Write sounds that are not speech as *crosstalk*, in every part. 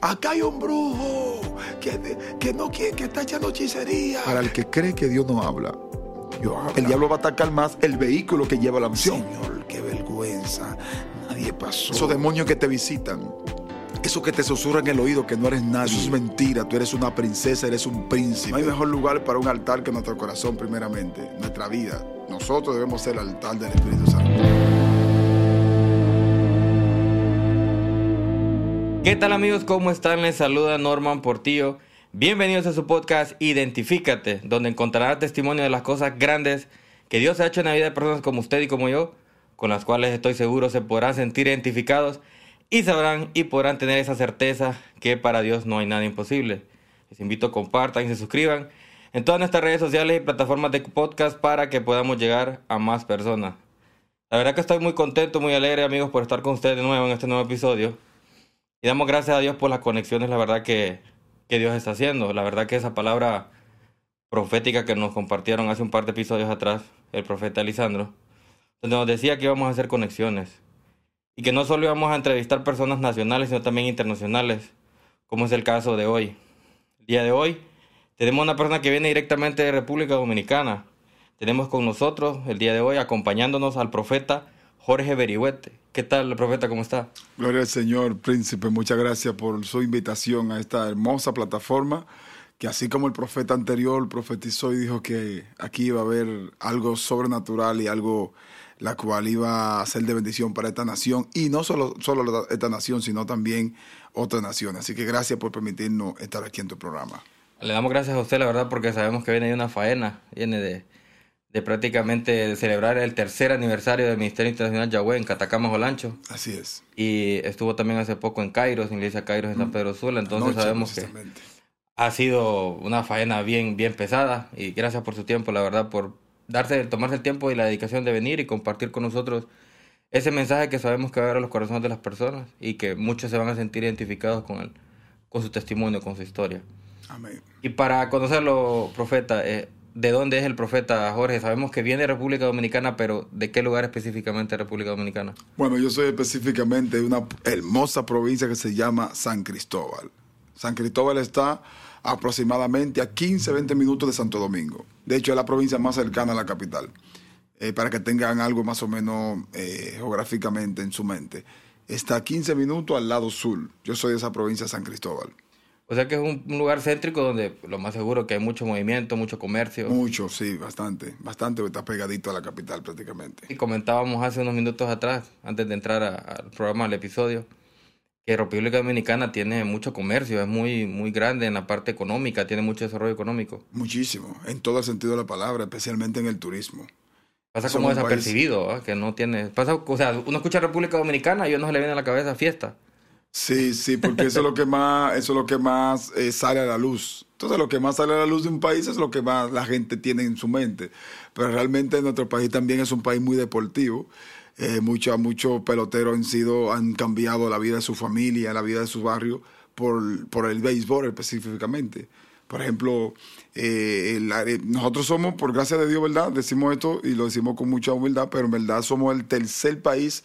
Acá hay un brujo que, que no quiere, que está echando hechicería. Para el que cree que Dios no habla, el diablo va a atacar más el vehículo que lleva la unción. Señor, qué vergüenza. Nadie pasó. Esos demonios que te visitan, eso que te susurran en el oído que no eres nadie, eso es mentira. Tú eres una princesa, eres un príncipe. No hay mejor lugar para un altar que nuestro corazón, primeramente, nuestra vida. Nosotros debemos ser el altar del Espíritu Santo. ¿Qué tal amigos? ¿Cómo están? Les saluda Norman Portillo. Bienvenidos a su podcast Identifícate, donde encontrará testimonio de las cosas grandes que Dios ha hecho en la vida de personas como usted y como yo, con las cuales estoy seguro se podrán sentir identificados y sabrán y podrán tener esa certeza que para Dios no hay nada imposible. Les invito a compartan y se suscriban en todas nuestras redes sociales y plataformas de podcast para que podamos llegar a más personas. La verdad que estoy muy contento, muy alegre amigos por estar con ustedes de nuevo en este nuevo episodio. Y damos gracias a Dios por las conexiones, la verdad que, que Dios está haciendo. La verdad que esa palabra profética que nos compartieron hace un par de episodios atrás, el profeta Lisandro, donde nos decía que íbamos a hacer conexiones. Y que no solo íbamos a entrevistar personas nacionales, sino también internacionales, como es el caso de hoy. El día de hoy tenemos una persona que viene directamente de República Dominicana. Tenemos con nosotros el día de hoy acompañándonos al profeta Jorge Berihuete. ¿Qué tal, profeta? ¿Cómo está? Gloria al Señor, príncipe. Muchas gracias por su invitación a esta hermosa plataforma. Que así como el profeta anterior profetizó y dijo que aquí iba a haber algo sobrenatural y algo la cual iba a ser de bendición para esta nación. Y no solo, solo esta nación, sino también otras naciones. Así que gracias por permitirnos estar aquí en tu programa. Le damos gracias a usted, la verdad, porque sabemos que viene de una faena, viene de, de prácticamente celebrar el tercer aniversario del Ministerio Internacional Yahweh en Catacama, Jolancho. Así es. Y estuvo también hace poco en Cairo, en la iglesia Cairo de San Pedro Sula. Entonces Anoche, sabemos que ha sido una faena bien, bien pesada. Y gracias por su tiempo, la verdad, por darse, tomarse el tiempo y la dedicación de venir y compartir con nosotros ese mensaje que sabemos que va a ver a los corazones de las personas y que muchos se van a sentir identificados con él, con su testimonio, con su historia. Amén. Y para conocerlo, profeta, eh, ¿de dónde es el profeta Jorge? Sabemos que viene de República Dominicana, pero ¿de qué lugar específicamente de República Dominicana? Bueno, yo soy específicamente de una hermosa provincia que se llama San Cristóbal. San Cristóbal está aproximadamente a 15, 20 minutos de Santo Domingo. De hecho, es la provincia más cercana a la capital. Eh, para que tengan algo más o menos eh, geográficamente en su mente. Está a 15 minutos al lado sur. Yo soy de esa provincia, San Cristóbal. O sea que es un, un lugar céntrico donde lo más seguro que hay mucho movimiento, mucho comercio. Mucho, sí, bastante. Bastante, está pegadito a la capital prácticamente. Y comentábamos hace unos minutos atrás, antes de entrar a- al programa, al episodio, que República Dominicana tiene mucho comercio, es muy, muy grande en la parte económica, tiene mucho desarrollo económico. Muchísimo, en todo el sentido de la palabra, especialmente en el turismo. Pasa Somos como desapercibido, ¿ah? que no tiene... Pasa, o sea, uno escucha República Dominicana y a uno se le viene a la cabeza fiesta. Sí, sí, porque eso es lo que más, eso es lo que más eh, sale a la luz. Entonces, lo que más sale a la luz de un país es lo que más la gente tiene en su mente. Pero realmente nuestro país también es un país muy deportivo. Eh, muchos peloteros han sido, han cambiado la vida de su familia, la vida de su barrio por, por el béisbol específicamente. Por ejemplo, eh, área- nosotros somos, por gracia de Dios, ¿verdad? Decimos esto y lo decimos con mucha humildad, pero en verdad somos el tercer país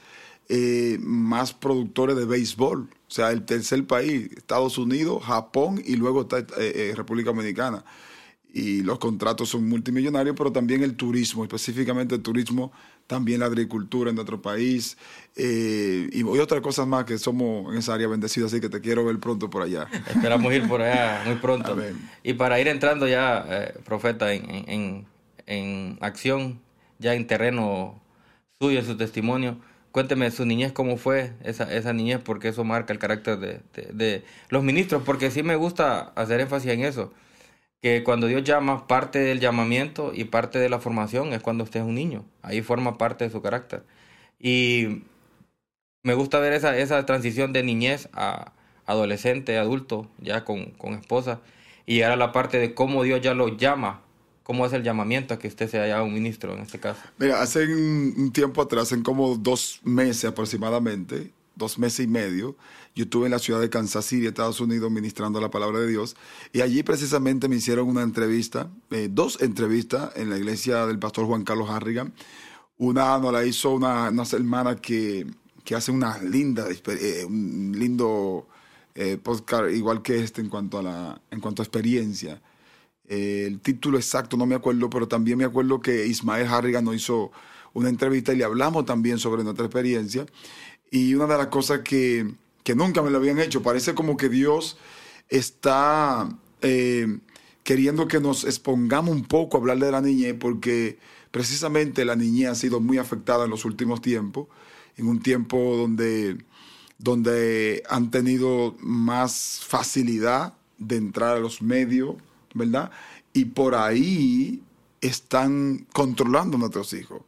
eh, más productores de béisbol. O sea, el tercer país, Estados Unidos, Japón y luego está eh, eh, República Dominicana. Y los contratos son multimillonarios, pero también el turismo, específicamente el turismo, también la agricultura en nuestro país eh, y, y otras cosas más que somos en esa área bendecidos, así que te quiero ver pronto por allá. *laughs* Esperamos ir por allá muy pronto. Amén. Y para ir entrando ya, eh, profeta, en, en- en acción, ya en terreno suyo, en su testimonio, cuénteme su niñez, cómo fue esa, niñez, porque eso marca el carácter de, de- los ministros, porque sí me gusta hacer énfasis en eso, que cuando Dios llama, parte del llamamiento y parte de la formación es cuando usted es un niño, ahí forma parte de su carácter. Y me gusta ver esa, esa transición de niñez a adolescente, adulto, ya con, con esposa, y llegar a la parte de cómo Dios ya lo llama, cómo es el llamamiento a que usted sea un ministro en este caso. Mira, hace un, tiempo atrás, en como dos meses aproximadamente, dos meses y medio, yo estuve en la ciudad de Kansas City, Estados Unidos, ministrando la palabra de Dios, y allí precisamente me hicieron una entrevista, eh, dos entrevistas en la iglesia del pastor Juan Carlos Harrigan. Una nos la hizo una, hermana que, que hace una linda, eh, un lindo eh, podcast igual que este en cuanto a, la, en cuanto a experiencia. Eh, el título exacto no me acuerdo, pero también me acuerdo que Ismael Harrigan nos hizo una entrevista y le hablamos también sobre nuestra experiencia. Y una de las cosas que, que nunca me lo habían hecho, parece como que Dios está eh, queriendo que nos expongamos un poco a hablar de la niñez, porque precisamente la niñez ha sido muy afectada en los últimos tiempos, en un tiempo donde, donde han tenido más facilidad de entrar a los medios, ¿verdad? Y por ahí están controlando a nuestros hijos.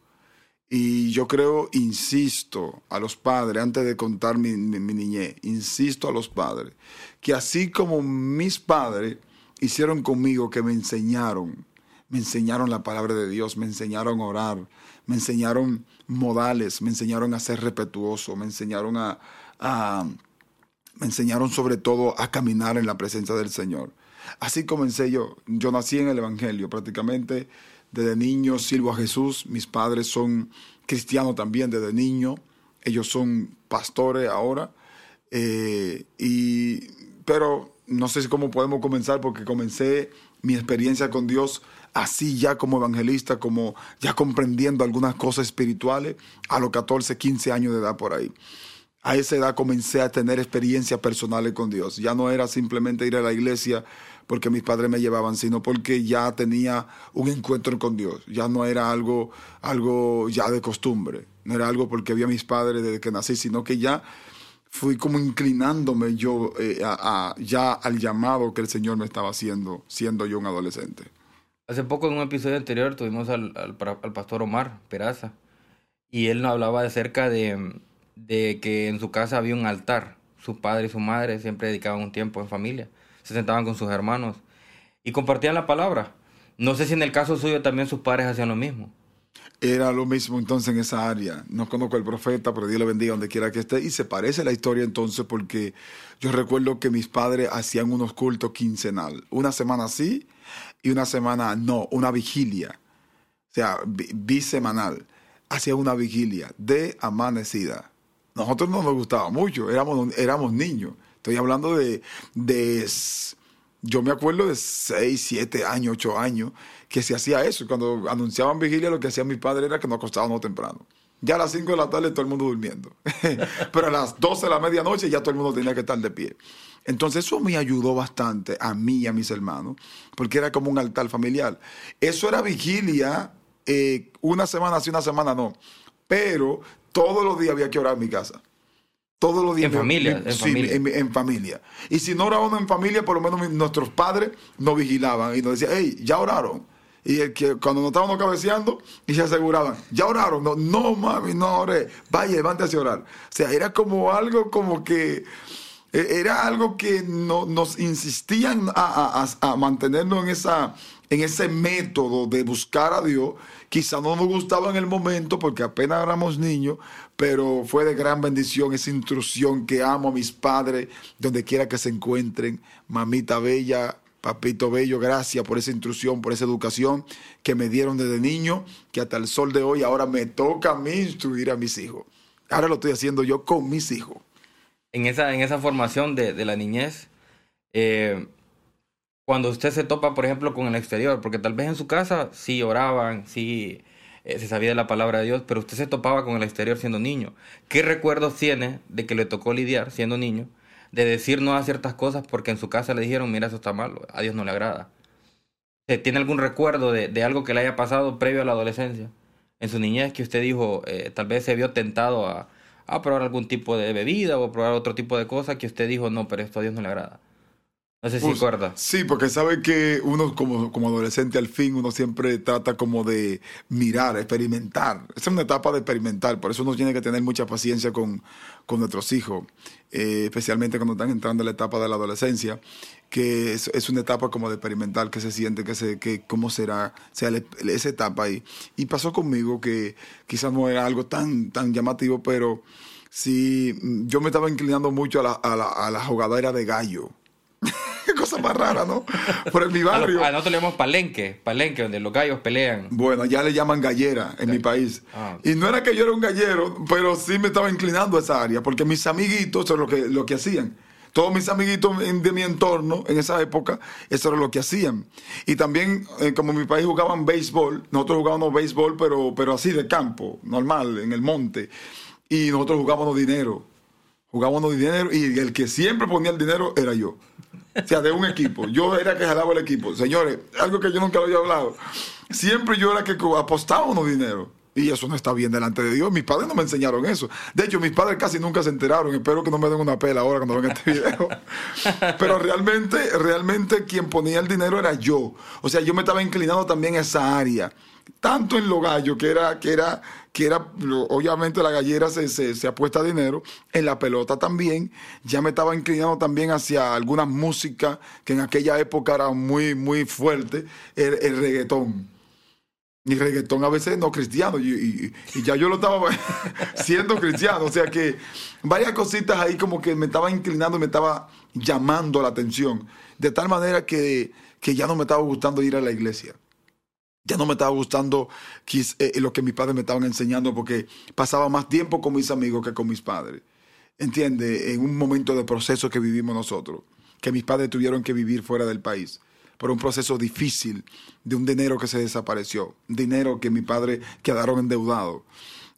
Y yo creo, insisto a los padres, antes de contar mi, mi, niñez, insisto a los padres, que así como mis padres hicieron conmigo, que me enseñaron, me enseñaron la palabra de Dios, me enseñaron a orar, me enseñaron modales, me enseñaron a ser respetuoso, me enseñaron a, a me enseñaron sobre todo a caminar en la presencia del Señor. Así comencé yo. Yo nací en el Evangelio prácticamente desde niño sirvo a Jesús, mis padres son cristianos también desde niño, ellos son pastores ahora, eh, y, pero no sé cómo podemos comenzar porque comencé mi experiencia con Dios así ya como evangelista, como ya comprendiendo algunas cosas espirituales a los 14, 15 años de edad por ahí. A esa edad comencé a tener experiencias personales con Dios. Ya no era simplemente ir a la iglesia porque mis padres me llevaban, sino porque ya tenía un encuentro con Dios. Ya no era algo, algo ya de costumbre. No era algo porque había mis padres desde que nací, sino que ya fui como inclinándome yo eh, a, a, ya al llamado que el Señor me estaba haciendo, siendo yo un adolescente. Hace poco en un episodio anterior tuvimos al, al, al pastor Omar Peraza y él nos hablaba acerca de, de que en su casa había un altar. Su padre y su madre siempre dedicaban un tiempo en familia se sentaban con sus hermanos y compartían la palabra. No sé si en el caso suyo también sus padres hacían lo mismo. Era lo mismo entonces en esa área. No conozco al profeta, pero Dios le bendiga donde quiera que esté. Y se parece la historia entonces porque yo recuerdo que mis padres hacían unos cultos quincenal. Una semana sí y una semana no, una vigilia. O sea, bisemanal. Hacían una vigilia de amanecida. Nosotros no nos gustaba mucho, éramos, éramos niños. Estoy hablando de, de, yo me acuerdo de 6, 7 años, 8 años, que se hacía eso. Cuando anunciaban vigilia, lo que hacía mi padre era que nos acostábamos temprano. Ya a las 5 de la tarde todo el mundo durmiendo. *laughs* Pero a las 12 de la medianoche ya todo el mundo tenía que estar de pie. Entonces eso me ayudó bastante a mí y a mis hermanos, porque era como un altar familiar. Eso era vigilia, eh, una semana sí, una semana no. Pero todos los días había que orar en mi casa. Todos los días. En familia. En, sí, familia. En, en, familia. Y si no orábamos en familia, por lo menos nuestros padres nos vigilaban y nos decían, hey, ya oraron. Y el que cuando nos estábamos cabeceando, y se aseguraban, ya oraron. No, no mami, no oré. Vaya, levántese a orar. O sea, era como algo como que. Era algo que no, nos insistían a, a, a mantenernos en, esa, en ese método de buscar a Dios. Quizá no nos gustaba en el momento porque apenas éramos niños, pero fue de gran bendición esa instrucción que amo a mis padres, donde quiera que se encuentren. Mamita bella, papito bello, gracias por esa instrucción, por esa educación que me dieron desde niño, que hasta el sol de hoy ahora me toca a mí instruir a mis hijos. Ahora lo estoy haciendo yo con mis hijos. En esa, en esa formación de, de la niñez, eh, cuando usted se topa, por ejemplo, con el exterior, porque tal vez en su casa sí oraban, sí eh, se sabía de la palabra de Dios, pero usted se topaba con el exterior siendo niño. ¿Qué recuerdos tiene de que le tocó lidiar siendo niño, de decir no a ciertas cosas porque en su casa le dijeron, mira, eso está malo, a Dios no le agrada? ¿Tiene algún recuerdo de, algo que le haya pasado previo a la adolescencia? En su niñez que usted dijo, eh, tal vez se vio tentado a, a probar algún tipo de bebida o probar otro tipo de cosa que usted dijo, no, pero esto a Dios no le agrada. No sé si Pues. Sí, porque sabe que uno como, como adolescente al fin, uno siempre trata como de mirar, experimentar. Esa es una etapa de experimentar, por eso uno tiene que tener mucha paciencia con, con nuestros hijos, eh, especialmente cuando están entrando en la etapa de la adolescencia, que es, es una etapa como de experimentar, que se siente, que se, que cómo será, sea esa etapa ahí. Y pasó conmigo que quizás no era algo tan, tan llamativo, pero sí, yo me estaba inclinando mucho a la, a la, a la jugadera de gallo. Cosa más rara, ¿no? *laughs* Pero en mi A, barrio. lo- a nosotros le llamamos palenque, palenque, donde los gallos pelean. Bueno, ya le llaman gallera en mi país. Ah. Y no era que yo era un gallero, pero sí me estaba inclinando a esa área, porque mis amiguitos son lo que, lo que hacían. Todos mis amiguitos de mi entorno en esa época, eso era lo que hacían. Y también, eh, como en mi país jugaban béisbol, nosotros jugábamos béisbol, pero, pero así de campo, normal, en el monte. Y nosotros jugábamos dinero. Jugábamos dinero y el que siempre ponía el dinero era yo. O sea, de un equipo. Yo era que jalaba el equipo. Señores, algo que yo nunca lo había hablado. Siempre yo era que apostaba unos dinero. Y eso no está bien delante de Dios. Mis padres no me enseñaron eso. De hecho, mis padres casi nunca se enteraron. Espero que no me den una pela ahora cuando vean este video. *laughs* Pero realmente, realmente quien ponía el dinero era yo. O sea, yo me estaba inclinando también a esa área. Tanto en lo gallo, que era, que era, que era, obviamente la gallera se, se, apuesta dinero. En la pelota también. Ya me estaba inclinando también hacia alguna música que en aquella época era muy, muy fuerte. el, el reggaetón ni reggaetón a veces no cristiano, y, ya yo lo estaba *laughs* siendo cristiano, o sea que varias cositas ahí como que me estaba inclinando, me estaba llamando la atención, de tal manera que, que ya no me estaba gustando ir a la iglesia. Ya no me estaba gustando eh, lo que mis padres me estaban enseñando porque pasaba más tiempo con mis amigos que con mis padres. ¿Entiende? En un momento de proceso que vivimos nosotros, que mis padres tuvieron que vivir fuera del país por un proceso difícil de un dinero que se desapareció, dinero que mi padre quedaron endeudados.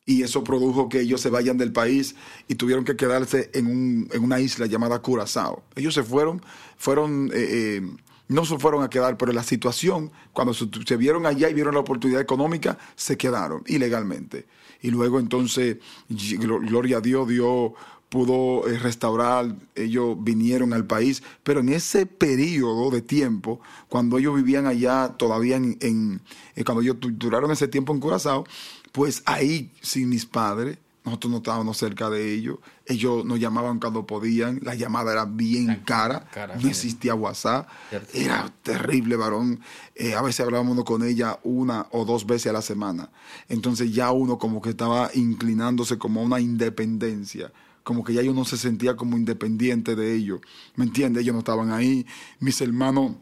Y eso produjo que ellos se vayan del país y tuvieron que quedarse en, un, en una isla llamada Curazao. Ellos se fueron, fueron, eh, eh, no se fueron a quedar, pero la situación, cuando se, vieron allá y vieron la oportunidad económica, se quedaron ilegalmente. Y luego entonces, gloria a Dios, dio pudo eh, restaurar, ellos vinieron al país, pero en ese periodo de tiempo, cuando ellos vivían allá todavía en, eh, cuando ellos duraron ese tiempo en Curazao, pues ahí sin mis padres, nosotros no estábamos cerca de ellos, ellos nos llamaban cuando podían, la llamada era bien cara, no existía WhatsApp, era terrible, varón, eh, a veces hablábamos con ella una o dos veces a la semana, entonces ya uno como que estaba inclinándose como a una independencia, como que ya yo no se sentía como independiente de ellos. ¿Me entiendes? Ellos no estaban ahí. Mis hermanos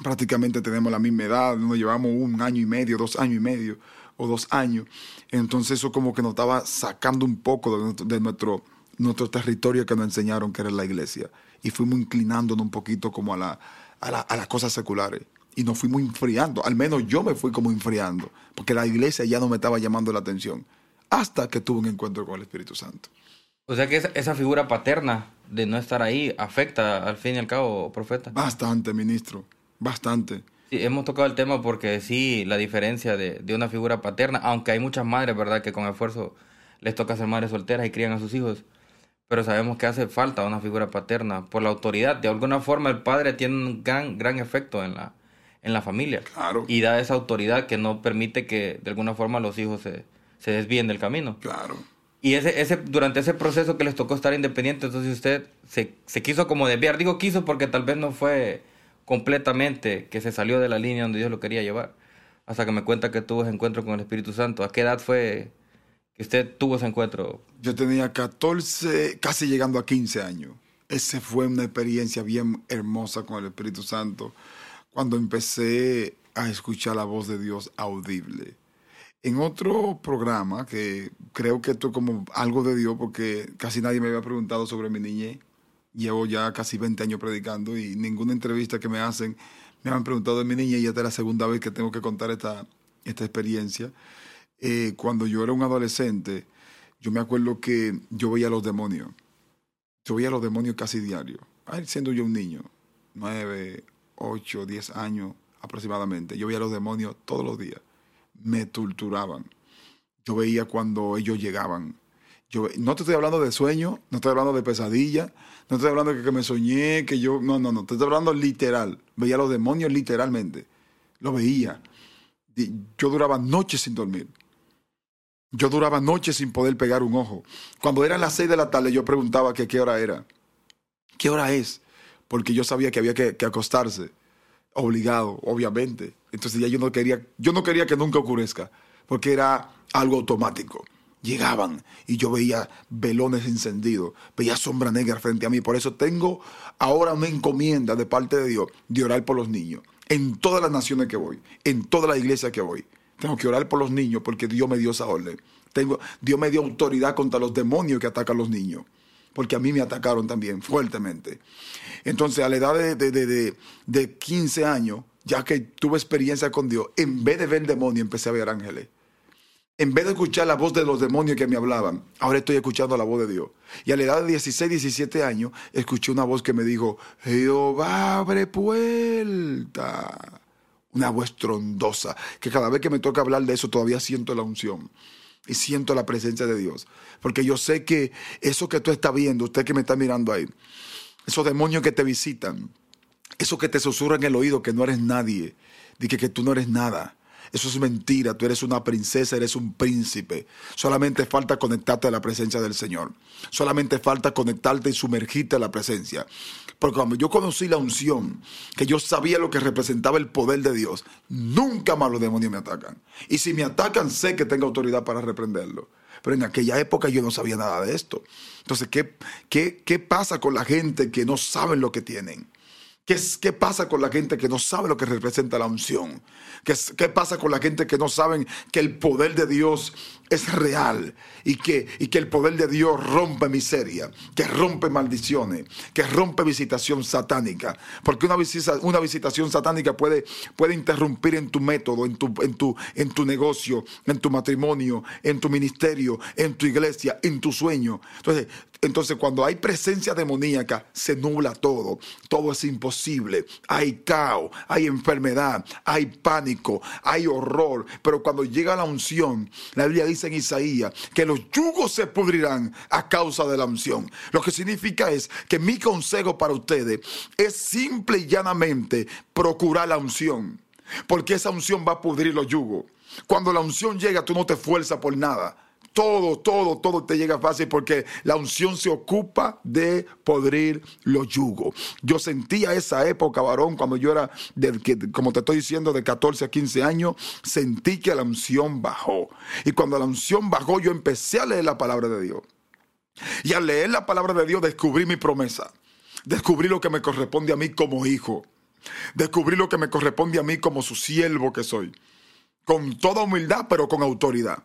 prácticamente tenemos la misma edad, nos llevamos un año y medio, dos años y medio o dos años. Entonces eso como que nos estaba sacando un poco de, nuestro, nuestro territorio que nos enseñaron que era la iglesia. Y fuimos inclinándonos un poquito como a, la, a, la, a las cosas seculares. Y nos fuimos enfriando, al menos yo me fui como enfriando, porque la iglesia ya no me estaba llamando la atención, hasta que tuve un encuentro con el Espíritu Santo. O sea que esa, figura paterna de no estar ahí afecta al fin y al cabo, profeta. Bastante, ministro, bastante. Sí, hemos tocado el tema porque sí, la diferencia de, de, una figura paterna, aunque hay muchas madres, ¿verdad?, que con esfuerzo les toca ser madres solteras y crían a sus hijos, pero sabemos que hace falta una figura paterna por la autoridad. De alguna forma el padre tiene un gran, gran efecto en la, en la familia. Claro. Y da esa autoridad que no permite que de alguna forma los hijos se, se desvíen del camino. Claro. Y ese, ese, durante ese proceso que les tocó estar independientes, entonces usted se, se quiso como desviar. Digo quiso porque tal vez no fue completamente que se salió de la línea donde Dios lo quería llevar. Hasta que me cuenta que tuvo ese encuentro con el Espíritu Santo. ¿A qué edad fue que usted tuvo ese encuentro? Yo tenía 14, casi llegando a 15 años. Esa fue una experiencia bien hermosa con el Espíritu Santo. Cuando empecé a escuchar la voz de Dios audible en otro programa, que creo que esto es como algo de Dios, porque casi nadie me había preguntado sobre mi niñez. Llevo ya casi 20 años predicando y ninguna entrevista que me hacen me han preguntado de mi niñez y esta es la segunda vez que tengo que contar esta, esta experiencia. Eh, cuando yo era un adolescente, yo me acuerdo que yo veía a los demonios. Yo veía a los demonios casi diario. Siendo yo un niño, 9, 8, 10 años aproximadamente, yo veía a los demonios todos los días me torturaban. Yo veía cuando ellos llegaban. Yo, no te estoy hablando de sueño, no estoy hablando de pesadilla, no estoy hablando de que me soñé, que yo... No, no, no, te estoy hablando literal. Veía a los demonios literalmente. Lo veía. Yo duraba noches sin dormir. Yo duraba noches sin poder pegar un ojo. Cuando eran las seis de la tarde yo preguntaba que qué hora era. ¿Qué hora es? Porque yo sabía que había que, que acostarse obligado, obviamente. Entonces ya yo no quería, yo no quería que nunca ocurrezca, porque era algo automático. Llegaban y yo veía velones encendidos, veía sombra negra frente a mí. Por eso tengo ahora una encomienda de parte de Dios de orar por los niños. En todas las naciones que voy, en toda la iglesia que voy. Tengo que orar por los niños porque Dios me dio esa orden. Tengo, Dios me dio autoridad contra los demonios que atacan a los niños. porque a mí me atacaron también fuertemente. Entonces, a la edad de, de, de, de 15 años, ya que tuve experiencia con Dios, en vez de ver demonios, empecé a ver ángeles. En vez de escuchar la voz de los demonios que me hablaban, ahora estoy escuchando la voz de Dios. Y a la edad de 16, 17 años, escuché una voz que me dijo, Jehová abre puerta. Una voz trondosa, que cada vez que me toca hablar de eso todavía siento la unción y siento la presencia de Dios. Porque yo sé que eso que tú estás viendo, usted que me está mirando ahí, esos demonios que te visitan, eso que te susurran en el oído que no eres nadie, de que, que tú no eres nada. Eso es mentira, tú eres una princesa, eres un príncipe. Solamente falta conectarte a la presencia del Señor. Solamente falta conectarte y sumergirte a la presencia. Porque cuando yo conocí la unción, que yo sabía lo que representaba el poder de Dios, nunca más los demonios me atacan. Y si me atacan, sé que tengo autoridad para reprenderlo. Pero en aquella época yo no sabía nada de esto. Entonces, ¿qué, qué, qué pasa con la gente que no saben lo que tienen? ¿Qué, ¿Qué, pasa con la gente que no sabe lo que representa la unción? ¿Qué, ¿Qué, pasa con la gente que no saben que el poder de Dios es real y que, y que el poder de Dios rompe miseria, que rompe maldiciones, que rompe visitación satánica? Porque una, visita, una visitación satánica puede, puede interrumpir en tu método, en tu, en, tu, en tu negocio, en tu matrimonio, en tu ministerio, en tu iglesia, en tu sueño. Entonces, entonces, cuando hay presencia demoníaca, se nubla todo. Todo es imposible. Hay caos, hay enfermedad, hay pánico, hay horror. Pero cuando llega la unción, la Biblia dice en Isaías que los yugos se pudrirán a causa de la unción. Lo que significa es que mi consejo para ustedes es simple y llanamente procurar la unción. Porque esa unción va a pudrir los yugos. Cuando la unción llega, tú no te esfuerzas por nada todo, todo, todo te llega fácil porque la unción se ocupa de podrir los yugos. Yo sentía esa época, varón, cuando yo era, de, que, como te estoy diciendo, de 14 a 15 años, sentí que la unción bajó. Y cuando la unción bajó, yo empecé a leer la palabra de Dios. Y al leer la palabra de Dios descubrí mi promesa. Descubrí lo que me corresponde a mí como hijo. Descubrí lo que me corresponde a mí como su siervo que soy. Con toda humildad, pero con autoridad.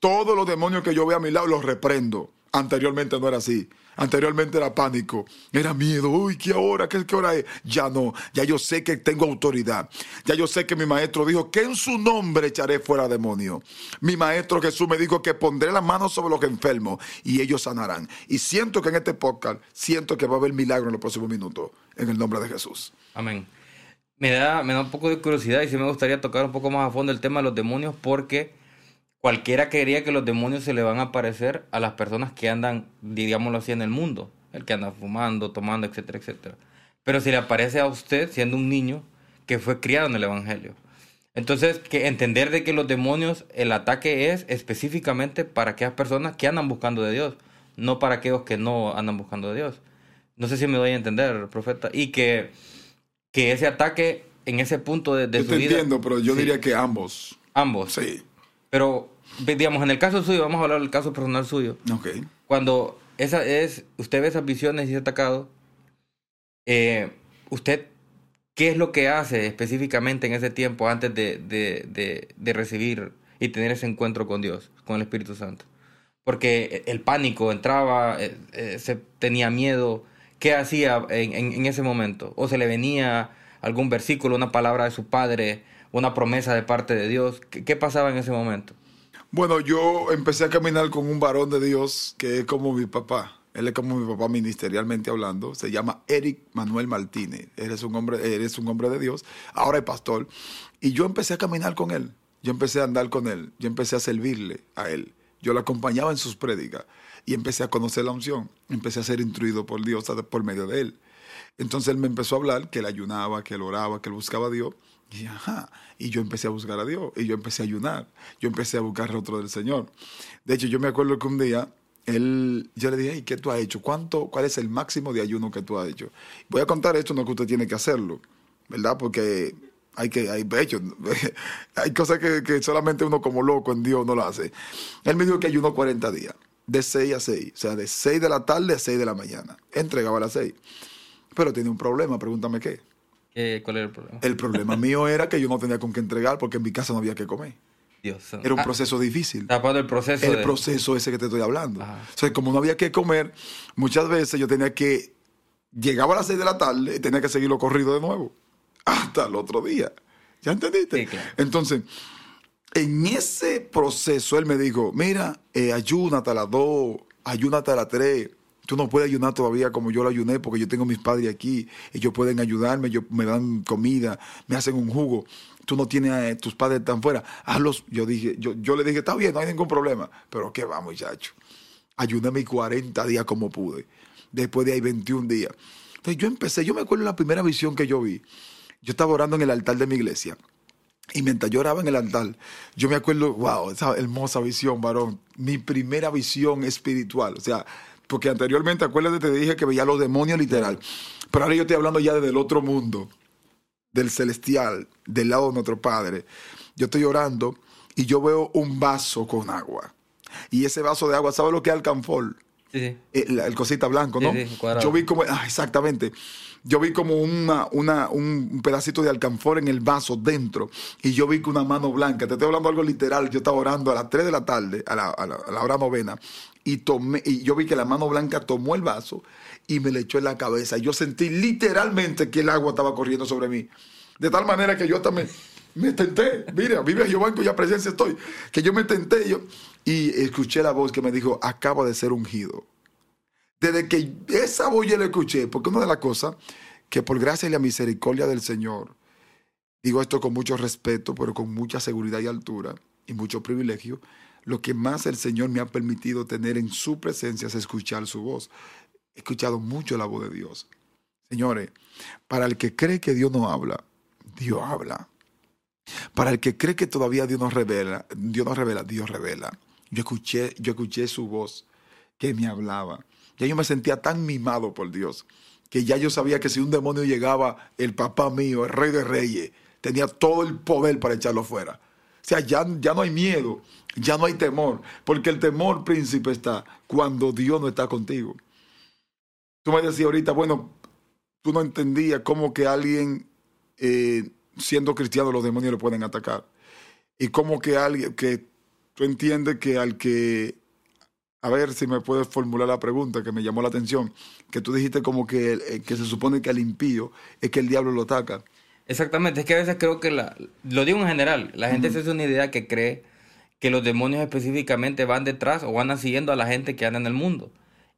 Todos los demonios que yo veo a mi lado los reprendo. Anteriormente no era así. Anteriormente era pánico, era miedo. Uy, ¿qué hora? ¿Qué, ¿Qué hora es? Ya no. Ya yo sé que tengo autoridad. Ya yo sé que mi maestro dijo que en su nombre echaré fuera demonio. Mi maestro Jesús me dijo que pondré las manos sobre los enfermos y ellos sanarán. Y siento que en este podcast, siento que va a haber milagro en los próximos minutos. En el nombre de Jesús. Amén. Me da, me da un poco de curiosidad y sí me gustaría tocar un poco más a fondo el tema de los demonios porque cualquiera quería que los demonios se le van a aparecer a las personas que andan, digámoslo así, en el mundo. El que anda fumando, tomando, etcétera, etcétera. Pero si le aparece a usted siendo un niño que fue criado en el Evangelio. Entonces, que entender de que los demonios, el ataque es específicamente para aquellas personas que andan buscando de Dios, no para aquellos que no andan buscando de Dios. No sé si me doy a entender, profeta. Y que, que ese ataque en ese punto de, de yo su te vida... entiendo, pero yo sí. diría que ambos. Ambos. Sí. Pero, digamos, en el caso suyo, vamos a hablar del caso personal suyo. Ok. Cuando esa es, usted ve esas visiones y es atacado, eh, usted, ¿qué es lo que hace específicamente en ese tiempo antes de, de, de, de recibir y tener ese encuentro con Dios, con el Espíritu Santo? Porque el pánico entraba, eh, eh, se tenía miedo. ¿Qué hacía en, en, en ese momento? ¿O se le venía algún versículo, una palabra de su padre? una promesa de parte de Dios. ¿Qué, ¿Qué, pasaba en ese momento? Bueno, yo empecé a caminar con un varón de Dios que es como mi papá. Él es como mi papá ministerialmente hablando. Se llama Eric Manuel Martínez. Él es un hombre, él es un hombre de Dios. Ahora es pastor. Y yo empecé a caminar con él. Yo empecé a andar con él. Yo empecé a servirle a él. Yo lo acompañaba en sus prédicas. Y empecé a conocer la unción. Empecé a ser instruido por Dios por medio de él. Entonces él me empezó a hablar que él ayunaba, que él oraba, que él buscaba a Dios. Y, ajá, y yo empecé a buscar a Dios, y yo empecé a ayunar, yo empecé a buscar otro del Señor. De hecho, yo me acuerdo que un día, él, yo le dije, ¿y qué tú has hecho? ¿Cuánto, ¿Cuál es el máximo de ayuno que tú has hecho? Voy a contar esto, no que usted tiene que hacerlo, ¿verdad? Porque hay que, hay, hecho, *laughs* hay cosas que, que solamente uno como loco en Dios no lo hace. Él me dijo que ayunó 40 días, de 6 a 6, o sea, de 6 de la tarde a 6 de la mañana. Entregaba a las 6. Pero tiene un problema, pregúntame qué. Eh, ¿Cuál era el problema? El problema *laughs* mío era que yo no tenía con qué entregar porque en mi casa no había que comer. Dios. Era un Ah, proceso difícil. Tapando el proceso. el de- proceso ese que te estoy hablando. Ajá. O sea, como no había que comer, muchas veces yo tenía que, llegaba a las 6 de la tarde y tenía que seguirlo corrido de nuevo, hasta el otro día. ¿Ya entendiste? Sí, claro. Entonces, en ese proceso él me dijo, mira, eh, ayúnate a las 2, ayúnate a las 3. Tú no puedes ayunar todavía como yo lo ayuné porque yo tengo mis padres aquí. Ellos pueden ayudarme, ellos me dan comida, me hacen un jugo. Tú no tienes, eh, tus padres están fuera. Hazlos. Yo dije, yo, yo le dije, está bien, no hay ningún problema. Pero qué va, muchacho. Ayuné mis 40 días como pude. Después de ahí 21 días. Entonces yo empecé, yo me acuerdo la primera visión que yo vi. Yo estaba orando en el altar de mi iglesia. Y mientras yo oraba en el altar, yo me acuerdo, wow, esa hermosa visión, varón. Mi primera visión espiritual. O sea, porque anteriormente, acuérdate, te dije que veía los demonios literal. Pero ahora yo estoy hablando ya desde el otro mundo, del celestial, del lado de nuestro Padre. Yo estoy orando y yo veo un vaso con agua. Y ese vaso de agua, ¿sabes lo que es alcanfor? Sí, sí. el, el cosita blanco, ¿no? Sí, sí. Yo vi como, ah, exactamente. Yo vi como una, una, un un pedacito de alcanfor en el vaso dentro y yo vi que una mano blanca, te estoy hablando algo literal, yo estaba orando a las 3 de la tarde, a la, a la- a la hora novena, y, tomé, y yo vi que la mano blanca tomó el vaso y me le echó en la cabeza. Yo sentí literalmente que el agua estaba corriendo sobre mí. De tal manera que yo hasta me, me tenté. Mira, vive Jehová en cuya presencia estoy. Que yo me tenté yo, y escuché la voz que me dijo, acaba de ser ungido. Desde que esa voz yo la escuché, porque una de las cosas que por gracia y la misericordia del Señor, digo esto con mucho respeto, pero con mucha seguridad y altura y mucho privilegio, lo que más el Señor me ha permitido tener en su presencia es escuchar su voz. He escuchado mucho la voz de Dios. Señores, para el que cree que Dios no habla, Dios habla. Para el que cree que todavía Dios no revela, Dios no revela, Dios revela. Yo escuché, yo escuché su voz que me hablaba. Ya yo me sentía tan mimado por Dios que ya yo sabía que si un demonio llegaba, el papá mío, el rey de reyes, tenía todo el poder para echarlo fuera. Sea, ya, ya no hay miedo, ya no hay temor, porque el temor, príncipe, está cuando Dios no está contigo. Tú me decías ahorita, bueno, tú no entendías cómo que alguien, eh, siendo cristiano, los demonios le pueden atacar. Y cómo que alguien, que tú entiendes que al que, a ver si me puedes formular la pregunta que me llamó la atención, que tú dijiste como que, eh, que se supone que al impío es que el diablo lo ataca. Exactamente, es que a veces creo que la, lo digo en general, la gente se hace una idea que cree que los demonios específicamente van detrás o van siguiendo a la gente que anda en el mundo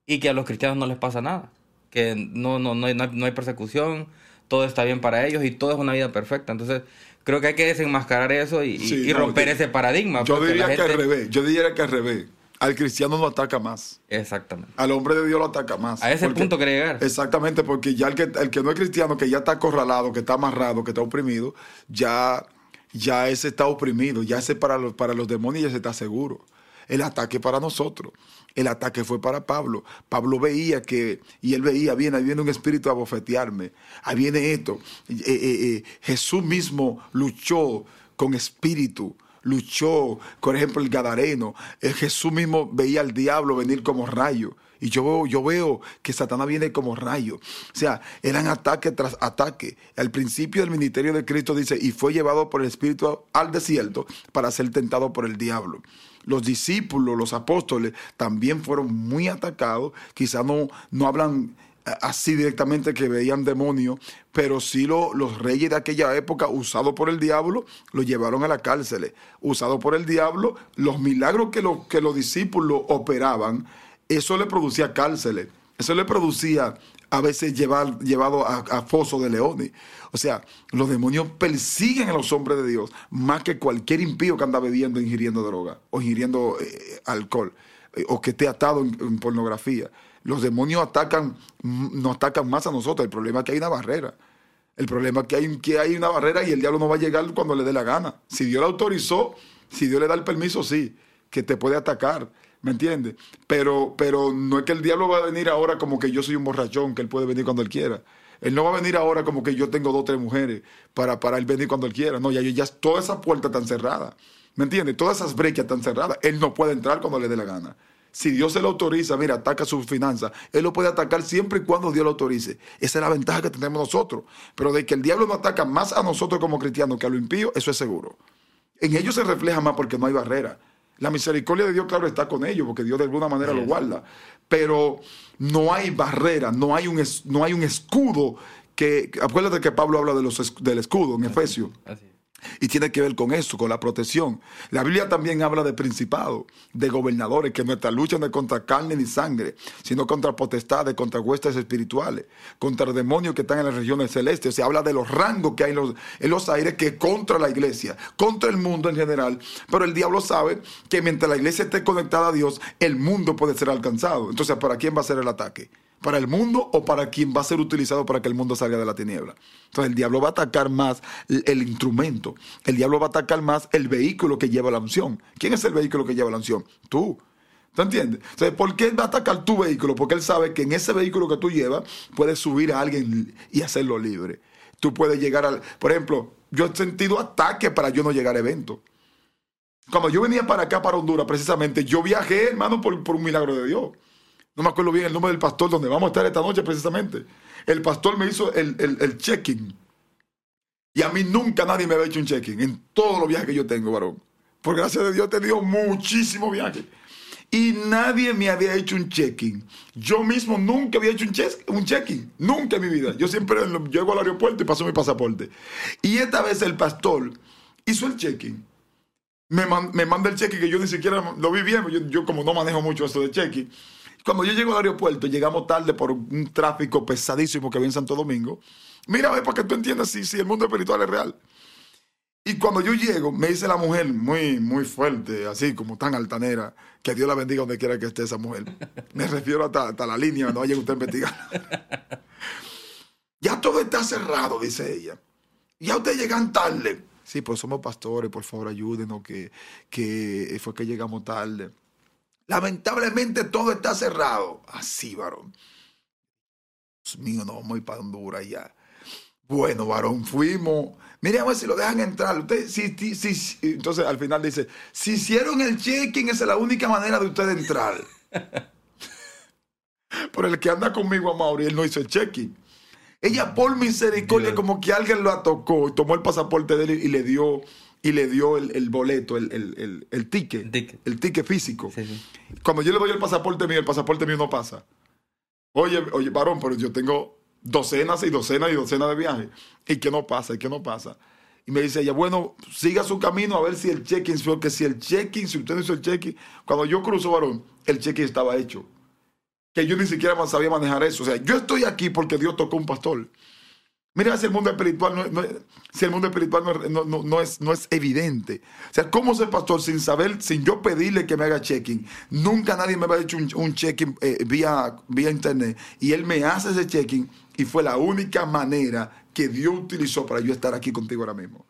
y que a los cristianos no les pasa nada, que no, no, no, hay, no hay- persecución, todo está bien para ellos y todo es una vida perfecta. Entonces, creo que hay que desenmascarar eso y, Sí, romper yo- ese paradigma. Yo la diría que al revés, yo diría que al revés. Al cristiano no ataca más. Exactamente. Al hombre de Dios lo ataca más. A ese Porque- punto quería llegar. Exactamente, porque ya el que, el que no es cristiano, que ya está acorralado, que está amarrado, que está oprimido, ya, ya ese está oprimido, ya ese para los, para los demonios ya se está seguro. El ataque para nosotros. El ataque fue para Pablo. Pablo veía que, y él veía, viene, ahí viene un espíritu a bofetearme. Ahí viene esto. Eh, eh, eh, Jesús mismo luchó con espíritu luchó, por ejemplo, el Gadareno. El Jesús mismo veía al diablo venir como rayo. Y yo veo, yo veo que Satanás viene como rayo. O sea, eran ataque tras ataque. Al principio del ministerio de Cristo dice, y fue llevado por el Espíritu al desierto para ser tentado por el diablo. Los discípulos, los apóstoles, también fueron muy atacados. Quizás no, no hablan eh, así directamente que veían demonios, pero sí lo- los reyes de aquella época, usados por el diablo, lo llevaron a la cárcel. Usados por el diablo, los milagros que, los que los discípulos operaban, eso le producía cárceles. Eso le producía a veces llevar, llevado a, a foso de leones. O sea, los demonios persiguen a los hombres de Dios más que cualquier impío que anda bebiendo, ingiriendo droga o ingiriendo eh, alcohol eh, o que esté atado en pornografía. Los demonios atacan, nos atacan más a nosotros. El problema es que hay una barrera. El problema es que hay, que hay una barrera y el diablo no va a llegar cuando le dé la gana. Si Dios le autorizó, si Dios le da el permiso, sí, que te puede atacar. ¿Me entiendes? Pero, pero no es que el diablo va a venir ahora como que yo soy un borrachón, que él puede venir cuando él quiera. Él no va a venir ahora como que yo tengo dos o tres mujeres para, para él venir cuando él quiera. No, ya, ya todas esas puertas están cerradas. ¿Me entiendes? Todas esas brechas están cerradas. Él no puede entrar cuando le dé la gana. Si Dios se lo autoriza, mira, ataca sus finanzas. Él lo puede atacar siempre y cuando Dios lo autorice. Esa es la ventaja que tenemos nosotros. Pero de que el diablo no ataca más a nosotros como cristianos que a lo impío, eso es seguro. En ellos se refleja más porque no hay barrera. La misericordia de Dios, claro, está con ellos, porque Dios de alguna manera lo guarda. Pero no hay barrera, no hay un, no hay un escudo que. Acuérdate que Pablo habla de los, del escudo en Efesios. Así. Y tiene que ver con eso, con la protección. La Biblia también habla de principados, de gobernadores, que nuestra lucha no es contra carne ni sangre, sino contra potestades, contra huestes espirituales, contra demonios que están en las regiones celestes. Se habla de los rangos que hay en los, en los aires que contra la iglesia, contra el mundo en general. Pero el diablo sabe que mientras la iglesia esté conectada a Dios, el mundo puede ser alcanzado. Entonces, ¿para quién va a ser el ataque? Para el mundo o para quien va a ser utilizado para que el mundo salga de la tiniebla. Entonces el diablo va a atacar más el instrumento, el diablo va a atacar más el vehículo que lleva la unción. ¿Quién es el vehículo que lleva la unción? Tú. ¿Tú entiendes? Entonces, ¿por qué va a atacar tu vehículo? Porque él sabe que en ese vehículo que tú llevas puedes subir a alguien y hacerlo libre. Tú puedes llegar al... Por ejemplo, yo he sentido ataques para yo no llegar a eventos. Cuando yo venía para acá, para Honduras, precisamente, yo viajé, hermano, por, por un milagro de Dios no me acuerdo bien el nombre del pastor donde vamos a estar esta noche precisamente. El pastor me hizo el, el, check-in. Y a mí nunca nadie me había hecho un check-in en todos los viajes que yo tengo, varón. Por gracia de Dios he tenido muchísimos viajes. Y nadie me había hecho un check-in. Yo mismo nunca había hecho un check-in. Nunca en mi vida. Yo siempre llego al aeropuerto y paso mi pasaporte. Y esta vez el pastor hizo el check-in. Me, me manda el check-in que yo ni siquiera lo vi bien. Yo, yo como no manejo mucho esto de check-in. Cuando yo llego al aeropuerto, llegamos tarde por un tráfico pesadísimo que había en Santo Domingo. Mira, para que tú entiendas si, si el mundo espiritual es real. Y cuando yo llego, me dice la mujer muy, muy fuerte, así como tan altanera, que Dios la bendiga donde quiera que esté esa mujer. Me refiero hasta, la línea, no vaya usted a investigar. ya todo está cerrado, dice ella. Ya ustedes llegan tarde. Sí, pues somos pastores, por favor ayúdenos, que, que fue que llegamos tarde. Lamentablemente todo está cerrado. Así, varón. Dios mío, no vamos a ir para Honduras ya. Bueno, varón, fuimos. Mire a ver si lo dejan entrar. Usted, si, si, entonces al final dice, si hicieron el check-in, esa es la única manera de usted entrar. *laughs* por el que anda conmigo a Mauri, él no hizo el check-in. Ella por misericordia, como que alguien lo atocó y tomó el pasaporte de él y le dio y le dio el, boleto, el, el, el, ticket, el ticket físico. Cuando yo le doy el pasaporte mío, el pasaporte mío no pasa. Oye, oye, varón, pero yo tengo docenas y docenas y docenas de viajes. ¿Y qué no pasa? ¿Y qué no pasa? Y me dice ella, bueno, siga su camino a ver si el check-in, que si el check-in, si usted no hizo el check-in, cuando yo cruzo, varón, el check-in estaba hecho. Que yo ni siquiera sabía manejar eso. O sea, yo estoy aquí porque Dios tocó un pastor. Mira si el mundo espiritual no, si el mundo espiritual no, es, no es evidente. O sea, ¿cómo ser pastor sin saber, sin yo pedirle que me haga check-in? Nunca nadie me había hecho un, check-in eh, vía, vía internet. Y él me hace ese check-in y fue la única manera que Dios utilizó para yo estar aquí contigo ahora mismo.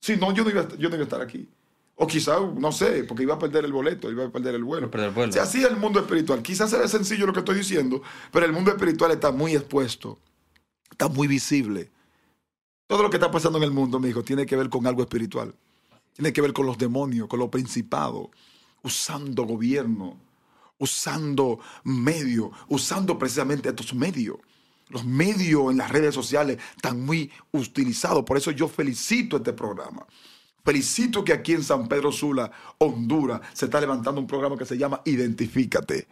Si no, yo no iba, yo no iba a estar aquí. O quizás, no sé, porque iba a perder el boleto, iba a perder el vuelo. el vuelo. O sea, así es el mundo espiritual. Quizás sea sencillo lo que estoy diciendo, pero el mundo espiritual está muy expuesto está muy visible. Todo lo que está pasando en el mundo, mi hijo, tiene que ver con algo espiritual. Tiene que ver con los demonios, con los principados, usando gobierno, usando medios, usando precisamente estos medios. Los medios en las redes sociales están muy utilizados. Por eso yo felicito este programa. Felicito que aquí en San Pedro Sula, Honduras, se está levantando un programa que se llama Identifícate.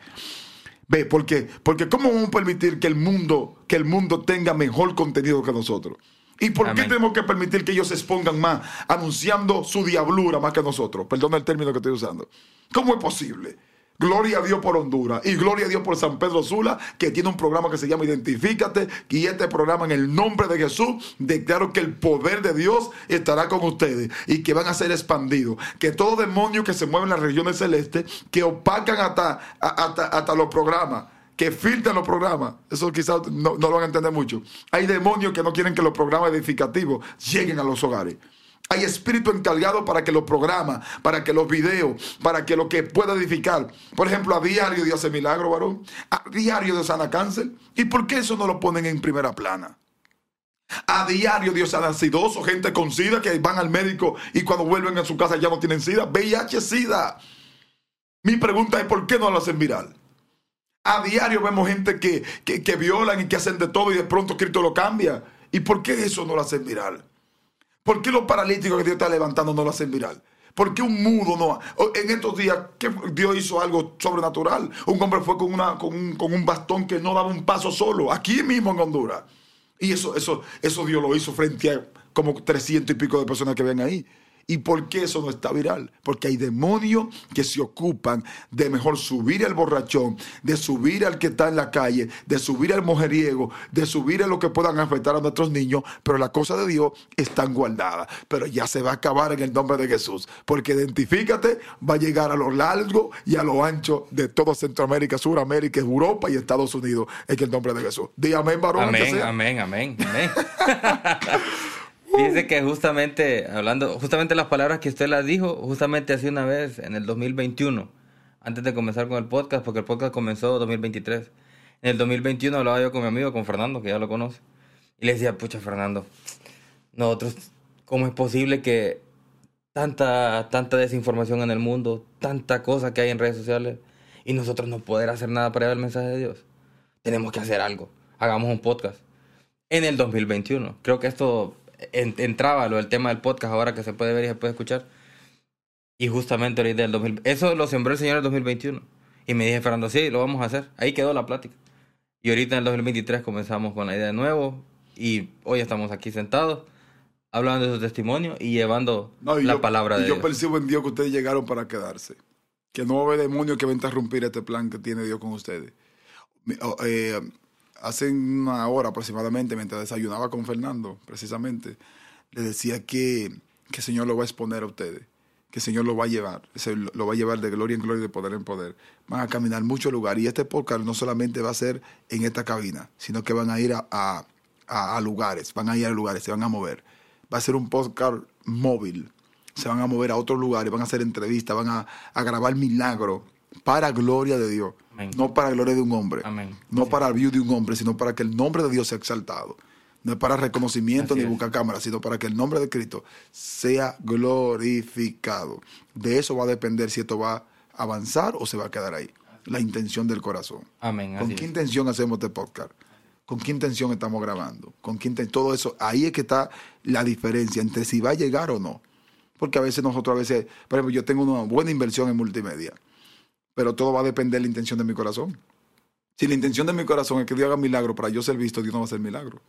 Ve, porque, porque ¿cómo vamos a permitir que el mundo, que el mundo tenga mejor contenido que nosotros? ¿Y por qué tenemos que permitir que ellos se expongan más, anunciando su diablura más que nosotros? Perdona el término que estoy usando. ¿Cómo es posible? Gloria a Dios por Honduras y gloria a Dios por San Pedro Sula, que tiene un programa que se llama Identifícate. Y este programa, en el nombre de Jesús, declaro que el poder de Dios estará con ustedes y que van a ser expandidos. Que todo demonio que se mueve en las regiones celestes, que opacan hasta, hasta, los programas que filtran los programas. Eso quizás no, no, lo van a entender mucho. Hay demonios que no quieren que los programas edificativos lleguen a los hogares. Hay espíritu encargado para que los programas, para que los videos, para que lo que pueda edificar. Por ejemplo, a diario Dios hace milagro, varón. A diario Dios sana cáncer. ¿Y por qué eso no lo ponen en primera plana? A diario Dios sana o gente con SIDA que van al médico y cuando vuelven a su casa ya no tienen SIDA. VIH, SIDA. Mi pregunta es: ¿por qué no lo hacen viral? A diario vemos gente que, que, que violan y que hacen de todo y de pronto Cristo lo cambia. ¿Y por qué eso no lo hacen viral? ¿Por qué los paralíticos que Dios está levantando no lo hacen viral? ¿Por qué un mudo no? En estos días, ¿qué Dios hizo algo sobrenatural. Un hombre fue con, una, un, con un bastón que no daba un paso solo, aquí mismo en Honduras. Y eso, eso, eso Dios lo hizo frente a como 300 y pico de personas que ven ahí. ¿Y por qué eso no está viral? Porque hay demonios que se ocupan de mejor subir al borrachón, de subir al que está en la calle, de subir al mujeriego, de subir a lo que puedan afectar a nuestros niños, pero la cosa de Dios están guardadas. Pero ya se va a acabar en el nombre de Jesús, porque identifícate, va a llegar a lo largo y a lo ancho de toda Centroamérica, Suramérica, Europa y Estados Unidos en el nombre de Jesús. Di amén, varón. Amén, amén, amén, amén. *laughs* Dice que justamente, hablando, justamente las palabras que usted las dijo, justamente hace una vez, en el 2021, antes de comenzar con el podcast, porque el podcast comenzó en 2023. En el 2021 hablaba yo con mi amigo, con Fernando, que ya lo conoce, y le decía, pucha, Fernando, nosotros, ¿cómo es posible que tanta, tanta desinformación en el mundo, tanta cosa que hay en redes sociales, y nosotros no poder hacer nada para llevar el mensaje de Dios? Tenemos que hacer algo. Hagamos un podcast. En el 2021. Creo que esto entraba lo del tema del podcast ahora que se puede ver y se puede escuchar. Y justamente ahorita del 2000, eso lo sembró el Señor en el 2021. Y me dije, Fernando, sí, lo vamos a hacer. Ahí quedó la plática. Y ahorita en el 2023 comenzamos con la idea de nuevo. Y hoy estamos aquí sentados, hablando de su testimonio y llevando la palabra de yo Dios. Yo percibo en Dios que ustedes llegaron para quedarse. Que no va a haber demonio que va a interrumpir este plan que tiene Dios con ustedes. Eh, hace una hora aproximadamente, mientras desayunaba con Fernando, precisamente, le decía que, que el Señor lo va a exponer a ustedes, que el Señor lo va a llevar, lo va a llevar de gloria en gloria y de poder en poder. Van a caminar muchos lugares y este podcast no solamente va a ser en esta cabina, sino que van a ir a, a, a lugares, van a ir a lugares, se van a mover. Va a ser un podcast móvil, se van a mover a otros lugares, van a hacer entrevistas, van a, a grabar milagros para gloria de Dios. Amén. No para gloria de un hombre. Amén. No para el view de un hombre, sino para que el nombre de Dios sea exaltado. No es para reconocimiento Así ni es. buscar cámara, sino para que el nombre de Cristo sea glorificado. De eso va a depender si esto va a avanzar o se va a quedar ahí. La intención del corazón. Amén. ¿Con qué es. intención hacemos este podcast? ¿Con qué intención estamos grabando? ¿Con qué Todo eso, ahí es que está la diferencia entre si va a llegar o no. Porque a veces nosotros, a veces, por ejemplo, yo tengo una buena inversión en multimedia, pero todo va a depender de la intención de mi corazón. Si la intención de mi corazón es que Dios haga milagro para yo ser visto, Dios no va a hacer milagro.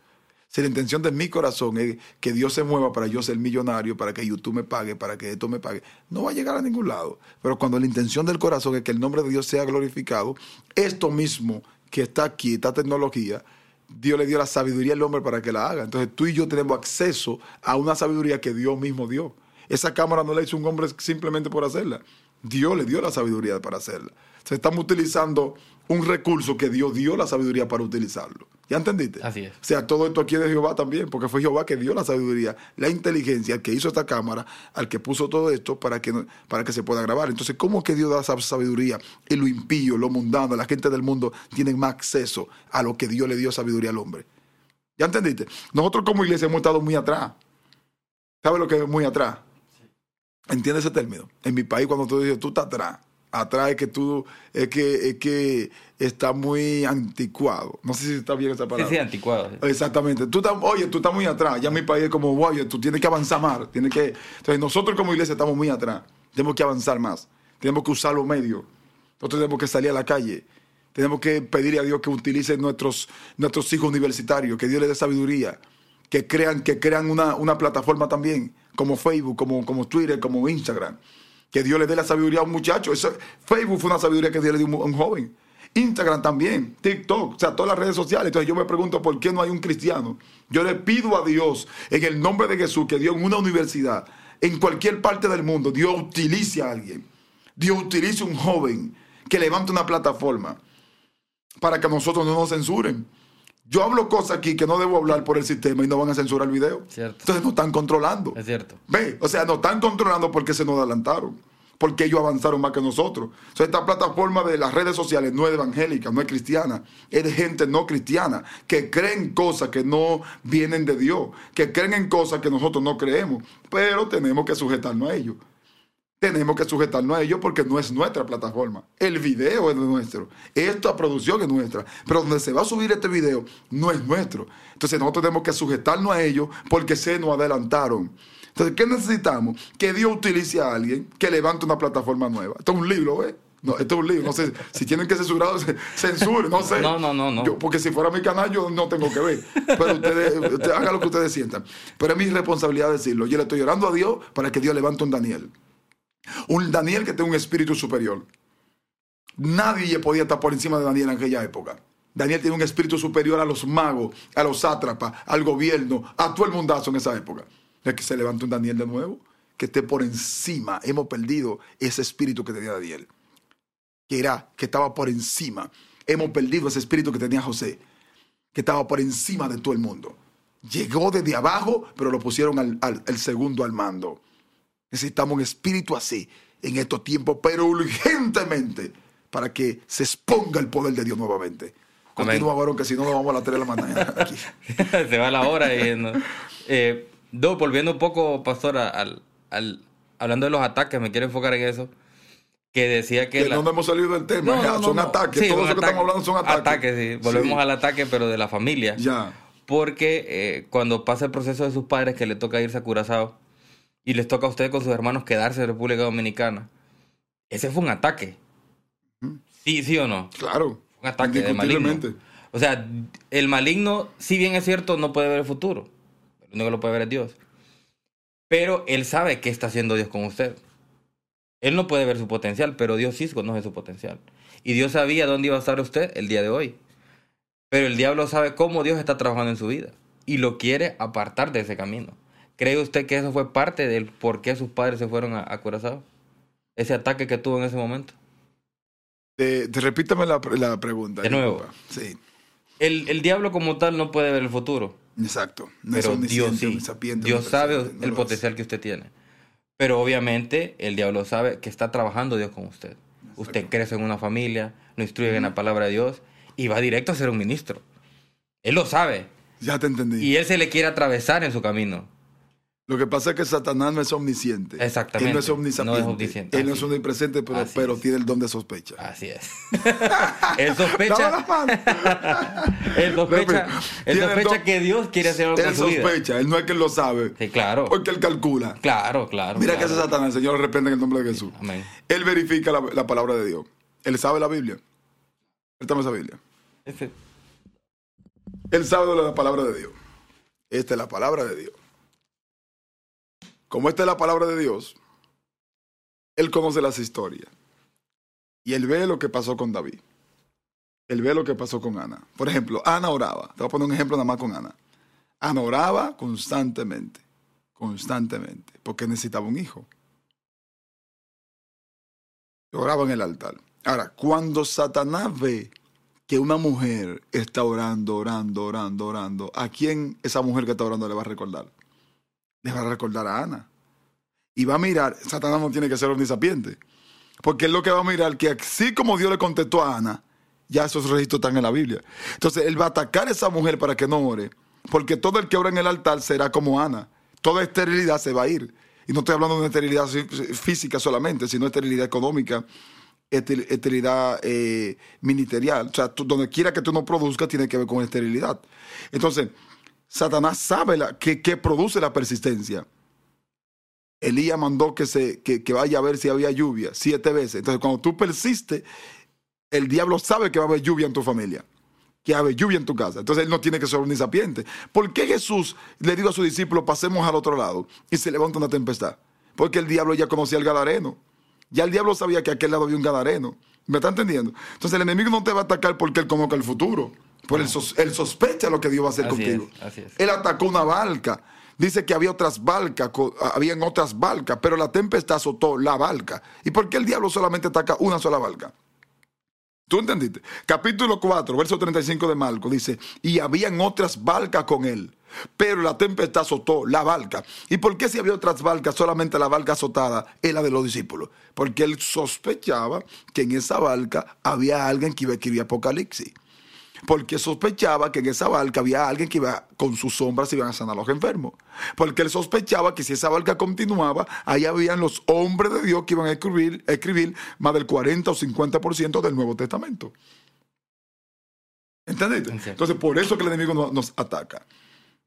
Si la intención de mi corazón es que Dios se mueva para yo ser millonario, para que YouTube me pague, para que esto me pague, no va a llegar a ningún lado. Pero cuando la intención del corazón es que el nombre de Dios sea glorificado, esto mismo que está aquí, esta tecnología, Dios le dio la sabiduría al hombre para que la haga. Entonces tú y yo tenemos acceso a una sabiduría que Dios mismo dio. Esa cámara no la hizo un hombre simplemente por hacerla. Dios le dio la sabiduría para hacerla. Se estamos utilizando un recurso que Dios dio la sabiduría para utilizarlo. ¿Ya entendiste? Así es. O sea, todo esto aquí es de Jehová también, porque fue Jehová que dio la sabiduría, la inteligencia, al que hizo esta cámara, al que puso todo esto para que, para que se pueda grabar. Entonces, ¿cómo es que Dios da esa sabiduría? Y lo impío, lo mundano, la gente del mundo tienen más acceso a lo que Dios le dio sabiduría al hombre. ¿Ya entendiste? Nosotros como iglesia hemos estado muy atrás. ¿Sabes lo que es muy atrás? ¿Entiendes ese término? En mi país, cuando tú dices, tú estás atrás, atrás es que tú, es que, es que está muy anticuado. No sé si está bien esa palabra. sí, anticuado. sí. Exactamente. Tú estás, oye, tú estás muy atrás. Ya mi país es como, oye, tú tienes que avanzar más. Tienes que... Entonces, nosotros como iglesia estamos muy atrás. Tenemos que avanzar más. Tenemos que usar los medios. Nosotros tenemos que salir a la calle. Tenemos que pedirle a Dios que utilice nuestros, nuestros hijos universitarios, que Dios les dé sabiduría, que crean, que crean una, una plataforma también, como Facebook, como, como Twitter, como Instagram. Que Dios le dé la sabiduría a un muchacho. Facebook fue una sabiduría que Dios le dio a un, a un joven. Instagram también, TikTok, o sea, todas las redes sociales. Entonces yo me pregunto por qué no hay un cristiano. Yo le pido a Dios, en el nombre de Jesús, que Dios en una universidad, en cualquier parte del mundo, Dios utilice a alguien. Dios utilice un joven que levante una plataforma para que nosotros no nos censuren. Yo hablo cosas aquí que no debo hablar por el sistema y no van a censurar el video. Cierto. Entonces nos están controlando. Es cierto. Ve, o sea, nos están controlando porque se nos adelantaron, porque ellos avanzaron más que nosotros. O sea, esta plataforma de las redes sociales no es evangélica, no es cristiana, es de gente no cristiana, que creen cosas que no vienen de Dios, que creen en cosas que nosotros no creemos, pero tenemos que sujetarnos a ellos. Tenemos que sujetarnos a ellos porque no es nuestra plataforma. El video es nuestro. Esta producción es nuestra. Pero donde se va a subir este video no es nuestro. Entonces nosotros tenemos que sujetarnos a ellos porque se nos adelantaron. Entonces, ¿qué necesitamos? Que Dios utilice a alguien que levante una plataforma nueva. Esto es un libro, ¿eh? No, esto es un libro. No sé si tienen que censurar, *laughs* censuren, no sé. No, no, no, no. Yo- porque si fuera mi canal, yo no tengo que ver. Pero ustedes, ustedes hagan lo que ustedes sientan. Pero es mi responsabilidad decirlo. Yo le estoy orando a Dios para que Dios levante un Daniel. Un Daniel que tenga un espíritu superior. Nadie podía estar por encima de Daniel en aquella época. Daniel tiene un espíritu superior a los magos, a los sátrapas, al gobierno, a todo el mundazo en esa época. Es que se levante un Daniel de nuevo, que esté por encima. Hemos perdido ese espíritu que tenía Daniel, que era, que estaba por encima. Hemos perdido ese espíritu que tenía José, que estaba por encima de todo el mundo. Llegó desde abajo, pero lo pusieron al, segundo al mando. Necesitamos un espíritu así en estos tiempos, pero urgentemente, para que se exponga el poder de Dios nuevamente. Continúa, varón, que si no, nos vamos a las 3 de la mañana *laughs* aquí. Se va la hora y no. Eh, no, volviendo un poco, pastor, al, al- hablando de los ataques, me quiero enfocar en eso. Que decía que. Que la- no hemos salido del tema, No, ya, no, no, son no. ataques. Sí, Todo eso que estamos hablando son ataques. Ataques, sí. Volvemos Sí. al ataque, pero de la familia. Ya. Porque eh, cuando pasa el proceso de sus padres que le toca irse a Curazao y les toca a ustedes con sus hermanos quedarse en República Dominicana, ese fue un ataque. Sí, sí o no. Claro. Un ataque de maligno. O sea, el maligno, si bien es cierto, no puede ver el futuro. El único que lo puede ver es Dios. Pero él sabe qué está haciendo Dios con usted. Él no puede ver su potencial, pero Dios sí conoce su potencial. Y Dios sabía dónde iba a estar usted el día de hoy. Pero el diablo sabe cómo Dios está trabajando en su vida. Y lo quiere apartar de ese camino. ¿Cree usted que eso fue parte del por qué sus padres se fueron a, a Curazao? Ese ataque que tuvo en ese momento. Te repítame la, la pregunta. De nuevo. Sí, El, el diablo como tal no puede ver el futuro. exacto. No pero es Dios sí. Dios sabe no el potencial que usted tiene. Pero obviamente el diablo sabe que está trabajando Dios con usted. Usted crece en una familia, lo instruye en la palabra de Dios y va directo a ser un ministro. Él lo sabe. Ya te entendí. Y él se le quiere atravesar en su camino. Lo que pasa es que Satanás no es omnisciente. Exactamente. Él no es omnisapiente. No es omnisciente. Él no es omnipresente, pero, tiene el don de sospecha. Así es. *laughs* él sospecha, *laughs* él sospecha, él sospecha que Dios quiere hacer algo Él sospecha, él no es que lo sabe. Sí, claro. Porque él calcula. Claro, claro. Mira claro. que hace Satanás, el Señor reprende en el nombre de Jesús. Amén. Él verifica la, la palabra de Dios. Él sabe la Biblia. Él toma esa Biblia. Ese- Él sabe la palabra de Dios. Esta es la palabra de Dios. Como esta es la palabra de Dios, él conoce las historias. Y él ve lo que pasó con David. Él ve lo que pasó con Ana. Por ejemplo, Ana oraba. Te voy a poner un ejemplo nada más con Ana. Ana oraba constantemente. Constantemente. Porque necesitaba un hijo. Oraba en el altar. Ahora, cuando Satanás ve que una mujer está orando, orando, orando, orando, ¿a quién esa mujer que está orando le va a recordar? Le va a recordar a Ana. Y va a mirar, Satanás no tiene que ser omnisapiente, porque él lo que va a mirar que así como Dios le contestó a Ana, ya esos registros están en la Biblia. Entonces él va a atacar a esa mujer para que no ore, porque todo el que ora en el altar será como Ana. Toda esterilidad se va a ir. Y no estoy hablando de una esterilidad fí- física solamente, sino esterilidad económica, esterilidad eh, ministerial. O sea, donde quiera que tú no produzcas tiene que ver con esterilidad. Entonces, Satanás sabe la, que, que produce la persistencia. Elías mandó que, se, que, que vaya a ver si había lluvia siete veces. Entonces, cuando tú persistes, el diablo sabe que va a haber lluvia en tu familia, que va a haber lluvia en tu casa. Entonces, él no tiene que ser omnisapiente. ¿Por qué Jesús le dijo a sus discípulos, pasemos al otro lado y se levanta una tempestad? Porque el diablo ya conocía al gadareno. Ya el diablo sabía que a aquel lado había un gadareno. ¿Me está entendiendo? Entonces, el enemigo no te va a atacar porque él conozca el futuro. Por sos- él sospecha lo que Dios va a hacer Así contigo. es, así es. Él atacó una barca. Dice que había otras barcas, habían otras barcas, pero la tempestad azotó la barca. ¿Y por qué el diablo solamente ataca una sola barca? ¿Tú entendiste? Capítulo 4, verso 35 de Marco dice, y habían otras barcas con él, pero la tempestad azotó la barca. ¿Y por qué si había otras barcas, solamente la barca azotada era de los discípulos? Porque él sospechaba que en esa barca había alguien que iba a escribir Apocalipsis porque sospechaba que en esa barca había alguien que iba con sus sombras y iban a sanar a los enfermos. Porque él sospechaba que si esa barca continuaba, ahí habían los hombres de Dios que iban a escribir, escribir más del 40 o 50% del Nuevo Testamento. ¿Entendiste? Entonces, por eso que el enemigo no- nos ataca.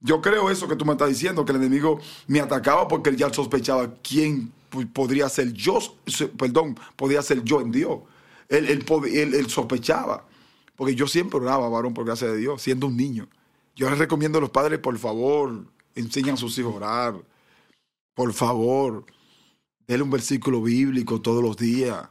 Yo creo eso que tú me estás diciendo, que el enemigo me atacaba porque él ya sospechaba quién podría ser yo, perdón, podría ser yo en Dios. Él, él, pod- él- él sospechaba. Porque yo siempre oraba, varón, por gracia de Dios, siendo un niño. Yo les recomiendo a los padres, por favor, enseñan a sus hijos a orar. Por favor, denle un versículo bíblico todos los días.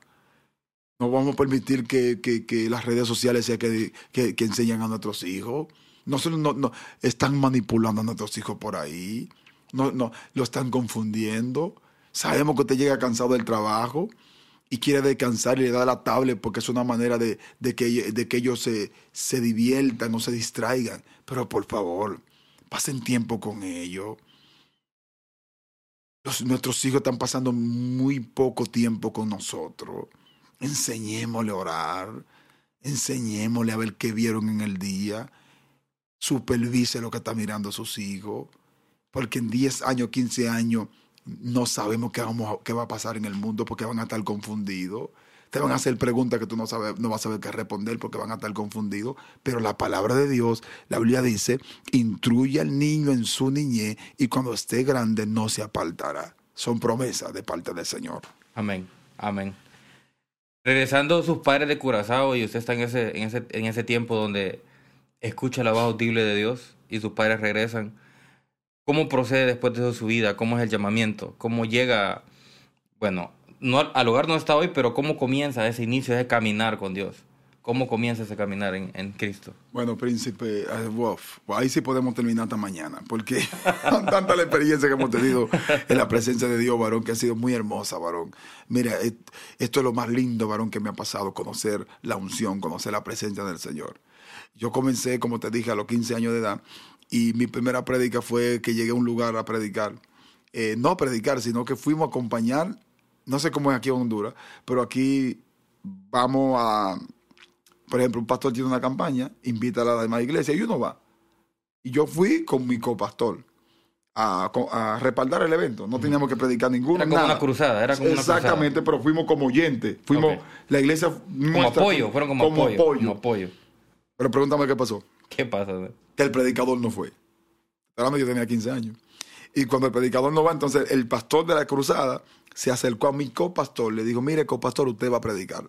No vamos a permitir que, que- las redes sociales sean que, que, enseñan a nuestros hijos. No, no, no, están manipulando a nuestros hijos por ahí. No, no, lo están confundiendo. Sabemos que usted llega cansado del trabajo y quiere descansar y le da la tablet porque es una manera de, de que, de que ellos se, se diviertan o se distraigan. Pero por favor, pasen tiempo con ellos. Los- nuestros hijos están pasando muy poco tiempo con nosotros. Enseñémosle a orar. Enseñémosle a ver qué vieron en el día. Supervise lo que está mirando sus hijos. Porque en 10 años, 15 años, no sabemos qué, vamos a- qué va a pasar en el mundo porque van a estar confundidos. Te van a hacer preguntas que tú no, sabes, no vas a saber qué responder porque van a estar confundidos. Pero la palabra de Dios, la Biblia dice, instruye al niño en su niñez y cuando esté grande no se apartará. Son promesas de parte del Señor. Amén, amén. Regresando sus padres de Curazao y usted está en ese, en ese, en ese tiempo donde escucha la voz audible de Dios y sus padres regresan. ¿Cómo procede después de eso su vida? ¿Cómo es el llamamiento? ¿Cómo llega, bueno, no al- hogar no está hoy, pero cómo comienza ese inicio de caminar con Dios? ¿Cómo comienza ese caminar en, en Cristo? Bueno, príncipe, eh, uf, ahí sí podemos terminar hasta mañana, porque *laughs* tanta la experiencia que hemos tenido en la presencia de Dios, varón, que ha sido muy hermosa, varón. Mira, et- esto es lo más lindo, varón, que me ha pasado, conocer la unción, conocer la presencia del Señor. Yo comencé, como te dije, a los 15 años de edad, y mi primera prédica fue que llegué a un lugar a predicar. Eh, no a predicar, sino que fuimos a acompañar, no sé cómo es aquí en Honduras, pero aquí vamos a por ejemplo, un pastor tiene una campaña, invita a la demás iglesia y uno va. Y yo fui con mi copastor a, a respaldar el evento. No teníamos que predicar ninguno. Era como nada. una cruzada, era como una cruzada. Exactamente, pero fuimos como oyentes. Fuimos, la iglesia Como nuestra apoyo, fue- fueron como, apoyo, Como apoyo. Pero pregúntame qué pasó. ¿Qué pasa? Que el predicador no fue. Hablando yo tenía 15 años. Y cuando el predicador no va, entonces el pastor de la cruzada se acercó a mi copastor. Le dijo, mire, copastor, usted va a predicar.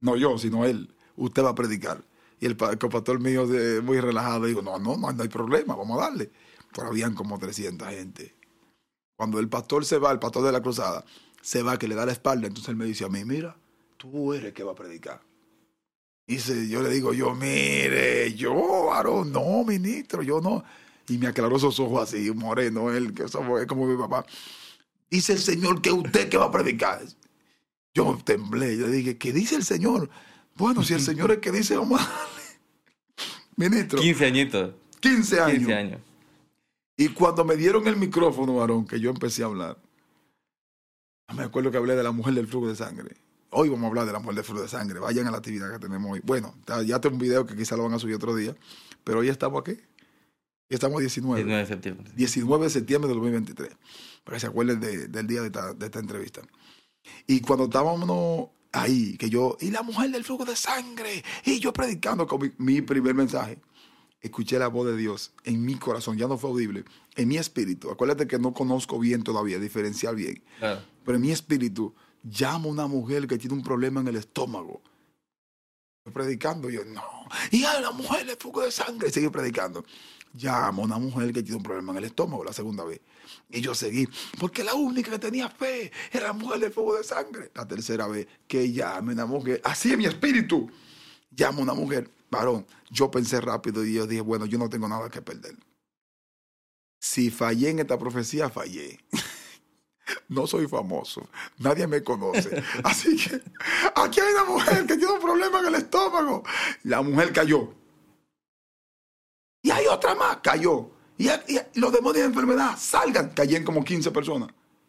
No yo, sino él. Usted va a predicar. Y el, pa- el copastor mío, muy relajado, dijo, no, no, no, no hay problema, vamos a darle. Pero habían como 300 gente. Cuando el pastor se va, el pastor de la cruzada, se va, que le da la espalda, entonces él me dice a mí, mira, tú eres el que va a predicar. Se- yo le digo, yo, mire, yo, varón, no, ministro, yo no. Y me aclaró esos ojos así, moreno, él, que eso es como mi papá. Dice el Señor que usted que va a predicar. Yo temblé, yo dije, ¿qué dice el Señor? Bueno, si el *laughs* Señor es que dice, vamos a darle. *laughs* Ministro, 15 añitos. 15 años. 15 años. Y cuando me dieron el micrófono, varón, que yo empecé a hablar, me acuerdo que hablé de la mujer del flujo de sangre. Hoy vamos a hablar de la mujer del flujo de sangre. Vayan a la actividad que tenemos hoy. Bueno, ya tengo un video que quizá lo van a subir otro día, pero hoy estamos aquí. Estamos 19. 19 de septiembre. 19 de septiembre del 2023. Para que se acuerden de- del día de esta, de esta entrevista. Y cuando estábamos ahí, que yo, y la mujer del flujo de sangre, y yo predicando con mi, mi primer mensaje, escuché la voz de Dios en mi corazón, ya no fue audible, en mi espíritu. Acuérdate que no conozco bien todavía, diferenciar bien, Claro. pero en mi espíritu llamo a una mujer que tiene un problema en el estómago. Estoy predicando, yo no. Y a la mujer del flujo de sangre, y seguí predicando. Llamo a una mujer que tiene un problema en el estómago la segunda vez. Y yo seguí, porque la única que tenía fe era la mujer del fuego de sangre. La tercera vez, que llame una mujer. Así es mi espíritu. Llamo a una mujer, varón. Yo pensé rápido y yo dije, bueno, yo no tengo nada que perder. Si fallé en esta profecía, fallé. *laughs* *laughs* No soy famoso, nadie me conoce. *laughs* Así que aquí hay una mujer que tiene un problema en el estómago. La mujer cayó. Y hay otra más, cayó. Y, y los demonios de enfermedad salgan. Cayen como 15 personas.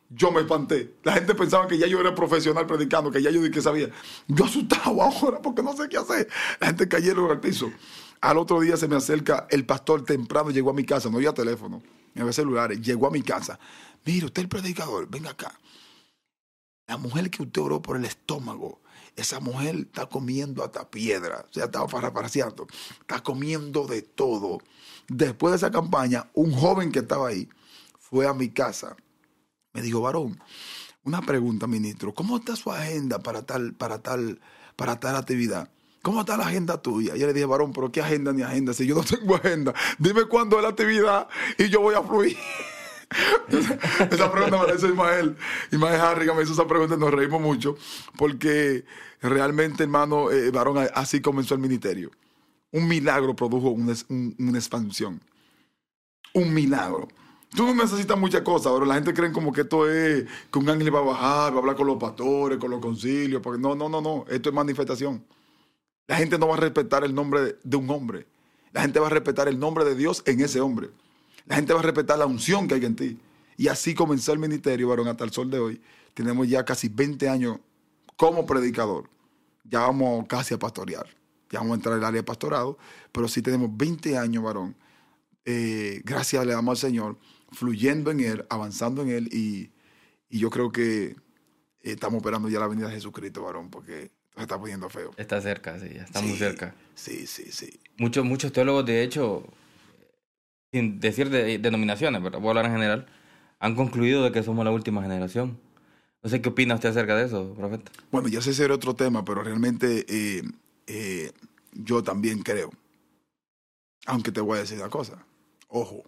Yo me espanté. La gente pensaba que ya yo era profesional predicando, que ya yo di que sabía. Yo asustado *laughs* ahora porque no sé qué hacer. La gente cayeron al piso. Al otro día se me acerca el pastor temprano, llegó a mi casa, no había teléfono, no había celulares, llegó a mi casa. Mire, usted el predicador, venga acá. La mujer que usted oró por el estómago esa mujer está comiendo hasta piedra, o sea, estaba parafraseando, está comiendo de todo. Después de esa campaña, un joven que estaba ahí fue a mi casa, me dijo, varón, una pregunta, ministro, ¿cómo está su agenda para tal, para tal, para tal actividad? ¿Cómo está la agenda tuya? Yo le dije, varón, pero ¿qué agenda ni agenda? Si yo no tengo agenda, dime cuándo es la actividad y yo voy a fluir. Esa pregunta me la hizo Ismael. Ismael Harrigan me hizo esa pregunta y nos reímos mucho porque realmente, hermano, eh, varón, así comenzó el ministerio. Un milagro produjo una, un- una expansión. Un milagro. Tú no necesitas muchas cosas, pero la gente cree como que esto es que un ángel va a bajar, va a hablar con los pastores, con los concilios. Porque no, no, no, no. Esto es manifestación. La gente no va a respetar el nombre de un hombre. La gente va a respetar el nombre de Dios en ese hombre. La gente va a respetar la unción que hay en ti. Y así comenzó el ministerio, varón, hasta el sol de hoy. Tenemos ya casi 20 años como predicador. Ya vamos casi a pastorear. Ya vamos a entrar al área de pastorado. Pero sí tenemos 20 años, varón. Eh, gracias le damos al Señor, fluyendo en Él, avanzando en Él. Y, y yo creo que eh, estamos esperando ya la venida de Jesucristo, varón, porque se está poniendo feo. Está cerca, sí, ya está muy Sí, cerca. Sí, sí, sí. Muchos, muchos teólogos, de hecho, sin decir de, denominaciones, pero voy a hablar en general, han concluido de que somos la última generación. No sé qué opina usted acerca de eso, profeta. Bueno, ya sé ese era otro tema, pero realmente eh, eh, yo también creo. Aunque te voy a decir una cosa. Ojo.